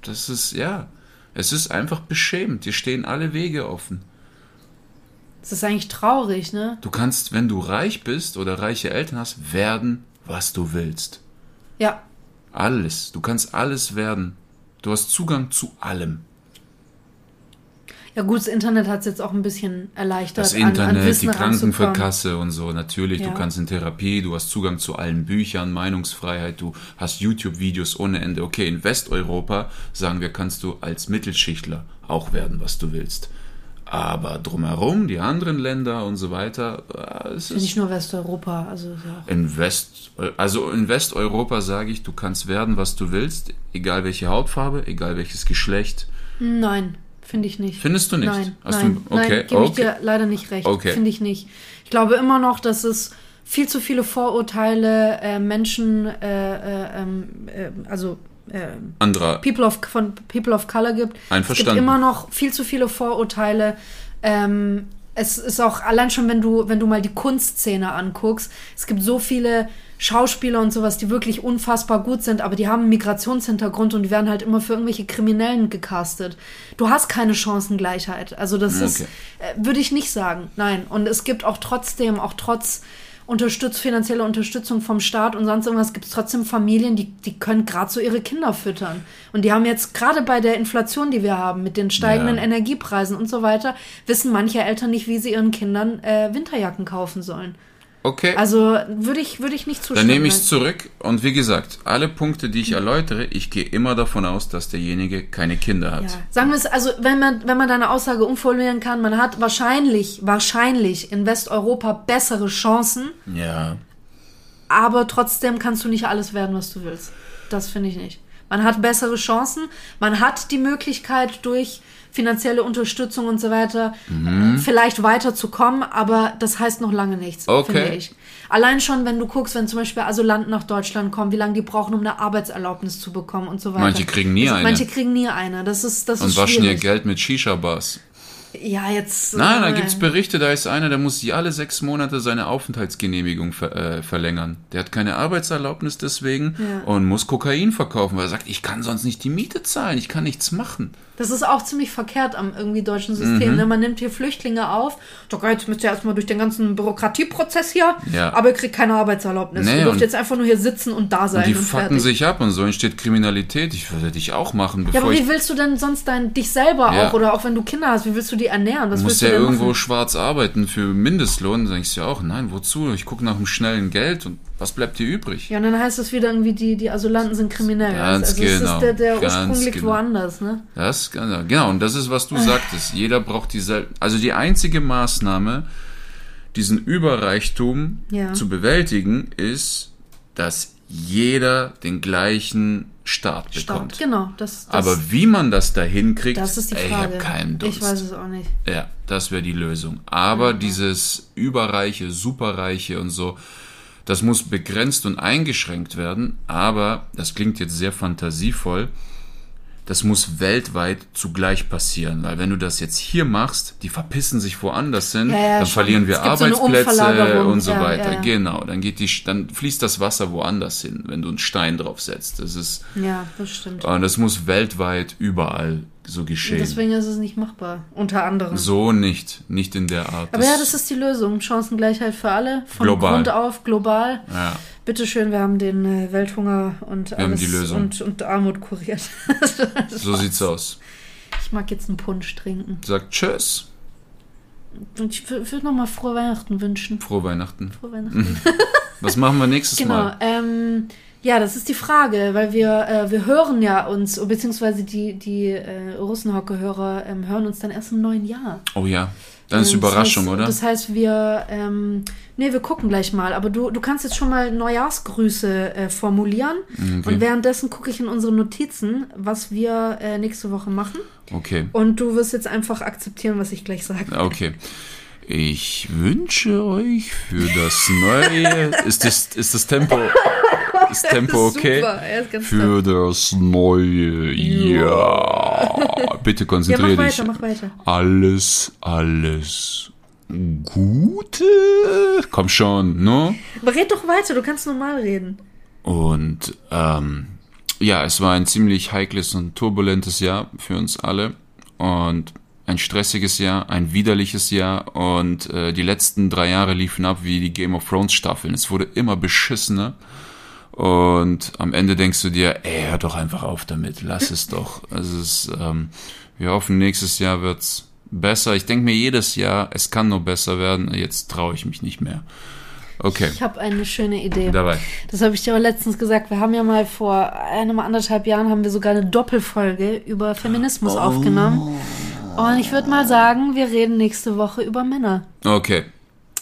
das ist, ja, es ist einfach beschämend. Dir stehen alle Wege offen. Das ist eigentlich traurig, ne? Du kannst, wenn du reich bist oder reiche Eltern hast, werden, was du willst. Ja, Alles. Du kannst alles werden. Du hast Zugang zu allem. Ja gut, das Internet hat es jetzt auch ein bisschen erleichtert. Das an- an Internet, Wissen die. Krankenverkasse und so, natürlich. Ja. Du kannst in Therapie, du hast Zugang zu allen Büchern, Meinungsfreiheit, du hast YouTube-Videos ohne Ende. Okay, in Westeuropa, sagen wir, kannst du als Mittelschichtler auch werden, was du willst. Aber drumherum, die anderen Länder und so weiter, äh, es Ja, Nicht ist nur Westeuropa, also ja. in West, also in Westeuropa sage ich, du kannst werden, was du willst, egal welche Hautfarbe, egal welches Geschlecht. Nein, finde ich nicht. Findest du nicht? Nein, Hast nein, du, okay, nein, gebe ich okay. dir leider nicht recht. Okay. Finde ich nicht. Ich glaube immer noch, dass es viel zu viele Vorurteile äh, Menschen, äh, äh, ähm, äh, also äh, Anderer, People of, von People of Color gibt. Es gibt Einverstanden. immer noch viel zu viele Vorurteile. Ähm, es ist auch allein schon, wenn du, wenn du mal die Kunstszene anguckst, es gibt so viele Schauspieler und sowas, die wirklich unfassbar gut sind, aber die haben einen Migrationshintergrund und die werden halt immer für irgendwelche Kriminellen gecastet. Du hast keine Chancengleichheit. Also das ist, Okay. äh, würde ich nicht sagen. Nein. Und es gibt auch trotzdem, auch trotz Unterstütz, finanzielle Unterstützung vom Staat und sonst irgendwas, gibt es trotzdem Familien, die, die können gerade so ihre Kinder füttern. Und die haben jetzt gerade bei der Inflation, die wir haben, mit den steigenden Ja. Energiepreisen und so weiter, wissen manche Eltern nicht, wie sie ihren Kindern äh, Winterjacken kaufen sollen. Okay. Also würde ich, würde ich nicht zustimmen. Dann nehme ich es zurück und wie gesagt, alle Punkte, die ich erläutere, ich gehe immer davon aus, dass derjenige keine Kinder hat. Ja. Sagen wir es, also wenn man, wenn man deine Aussage umformulieren kann, man hat wahrscheinlich, wahrscheinlich in Westeuropa bessere Chancen, Ja. aber trotzdem kannst du nicht alles werden, was du willst. Das finde ich nicht. Man hat bessere Chancen, man hat die Möglichkeit durch finanzielle Unterstützung und so weiter äh, vielleicht weiterzukommen, aber das heißt noch lange nichts, Okay. finde ich. Allein schon, wenn du guckst, wenn zum Beispiel Asylanten nach Deutschland kommen, wie lange die brauchen, um eine Arbeitserlaubnis zu bekommen und so weiter. Manche kriegen nie eine. Manche kriegen nie eine. Das ist, das Und ist waschen ihr schwierig. Geld mit Shisha-Bars. Ja, jetzt. Nein, da äh, gibt's Berichte, da ist einer, der muss alle sechs Monate seine Aufenthaltsgenehmigung ver äh, verlängern. Der hat keine Arbeitserlaubnis deswegen Ja. und muss Kokain verkaufen, weil er sagt, ich kann sonst nicht die Miete zahlen, ich kann nichts machen. Das ist auch ziemlich verkehrt am irgendwie deutschen Mhm. System. Ne? Man nimmt hier Flüchtlinge auf. Doch, jetzt müsst ihr erstmal durch den ganzen Bürokratieprozess hier. Ja. Aber ihr kriegt keine Arbeitserlaubnis. Nee, ihr dürft jetzt einfach nur hier sitzen und da sein. Und die und fucken fertig. sich ab und so entsteht Kriminalität. Ich würde dich auch machen, Ja, aber wie willst du denn sonst dein, dich selber Ja. auch oder auch wenn du Kinder hast, wie willst du die ernähren? Was musst du ja irgendwo machen? schwarz arbeiten für Mindestlohn. Da denkst du ja auch, nein, wozu? Ich gucke nach dem schnellen Geld und was bleibt dir übrig? Ja, und dann heißt es wieder irgendwie, die, die Asylanten sind kriminell. Ganz also es genau, ist der, der Ursprung liegt genau. woanders, ne? Das, genau, genau, und das ist, was du sagtest. Jeder braucht dieselbe, also die einzige Maßnahme, diesen Überreichtum Ja. zu bewältigen, ist, dass jeder den gleichen Start bekommt. Start, genau. Das, das, Aber wie man das da hinkriegt, das ist die ey, Frage. ich habe keinen Dunst. ich weiß es auch nicht. Ja, das wäre die Lösung. Aber dieses überreiche, superreiche und so, das muss begrenzt und eingeschränkt werden. Aber das klingt jetzt sehr fantasievoll. Das muss weltweit zugleich passieren, weil wenn du das jetzt hier machst, die verpissen sich woanders hin, Ja, ja, dann schon. verlieren wir so Arbeitsplätze Umverlagerung. und so Ja, weiter. Genau, dann geht die, dann fließt das Wasser woanders hin, wenn du einen Stein drauf setzt. Das ist, Ja, das stimmt. und das muss weltweit überall so geschehen. Deswegen ist es nicht machbar. Unter anderem. So nicht, nicht in der Art. Aber ja, das ist die Lösung. Chancengleichheit für alle. Von Global. Grund auf, global. ja. Bitteschön, wir haben den äh, Welthunger und haben alles. Und, und Armut kuriert. So sieht's aus. Ich mag jetzt einen Punsch trinken. Sagt Tschüss. Und ich würde nochmal frohe Weihnachten wünschen. Frohe Weihnachten. Frohe Weihnachten. Was machen wir nächstes genau. Mal? Ähm, ja, das ist die Frage, weil wir, äh, wir hören ja uns, beziehungsweise die, die äh, Russenhocke-Hörer ähm, hören uns dann erst im neuen Jahr. Oh ja, dann ist Ähm, Überraschung, das heißt, oder? Das heißt, wir, ähm, nee, wir gucken gleich mal, aber du, du kannst jetzt schon mal Neujahrsgrüße äh, formulieren Mhm, und währenddessen gucke ich in unsere Notizen, was wir äh, nächste Woche machen Okay, und du wirst jetzt einfach akzeptieren, was ich gleich sage. okay. Ich wünsche euch für das neue. Ist das, ist das Tempo. Ist Tempo okay? Ist. Für das neue Jahr. Bitte Ja, konzentriere mach dich. weiter, mach weiter. Alles, alles Gute. Komm schon, ne? Aber red doch weiter, du kannst normal reden. Und ähm, ja, es war ein ziemlich heikles und turbulentes Jahr für uns alle. Und ein stressiges Jahr, ein widerliches Jahr. Und äh, die letzten drei Jahre liefen ab wie die Game of Thrones Staffeln. Es wurde immer beschissener. Und am Ende denkst du dir, ey, hör doch einfach auf damit, lass es doch. Es ist, ähm, wir hoffen, nächstes Jahr wird's besser. Ich denke mir jedes Jahr, es kann nur besser werden. Jetzt traue ich mich nicht mehr. Okay, Ich habe eine schöne Idee. dabei. Das habe ich dir aber letztens gesagt. Wir haben ja mal vor einem anderthalb Jahren haben wir sogar eine Doppelfolge über Feminismus aufgenommen. Und ich würde mal sagen, wir reden nächste Woche über Männer. Okay,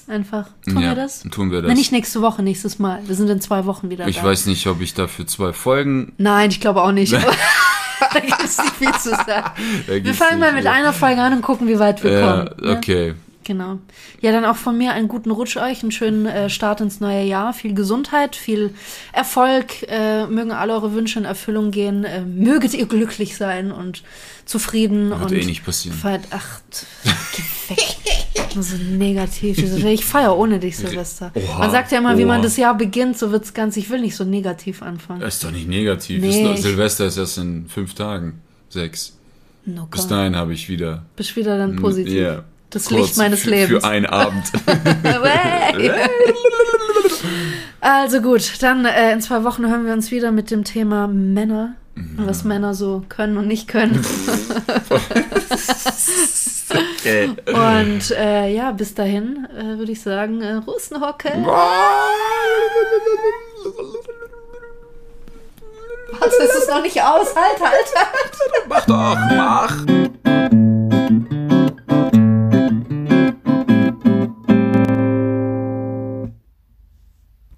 Einfach. Tun ja, wir das? tun wir das. Nein, nicht nächste Woche, nächstes Mal. Wir sind in zwei Wochen wieder Ich da. weiß nicht, ob ich dafür zwei Folgen. Nein, ich glaube auch nicht. da gibt es nicht viel zu sagen. Wir fangen mal mit viel. einer Folge an und gucken, wie weit wir Ja, kommen. ne? okay. Genau. Ja, dann auch von mir einen guten Rutsch euch, einen schönen äh, Start ins neue Jahr, viel Gesundheit, viel Erfolg, äh, mögen alle eure Wünsche in Erfüllung gehen, äh, möget ihr glücklich sein und zufrieden Wird und eh nicht passieren. feiert, ach, geh weg. So negativ. Ich feier ohne dich, Silvester. Oha, man sagt ja immer, wie man oha. das Jahr beginnt, so wird's ganz, ich will nicht so negativ anfangen. Das ist doch nicht negativ. Nee, ist ich- Silvester ist erst in fünf Tagen. Sechs. No, Bis dahin habe ich wieder. Bist wieder dann positiv. Ja. Das Kurz Licht meines für, Lebens. Für einen Abend. Also gut, dann äh, in zwei Wochen hören wir uns wieder mit dem Thema Männer und was Männer so können und nicht können. okay. und äh, ja, bis dahin äh, würde ich sagen, äh, Russenhocke. Was ist es noch nicht aus? Halt, halt, halt. Mach doch, mach.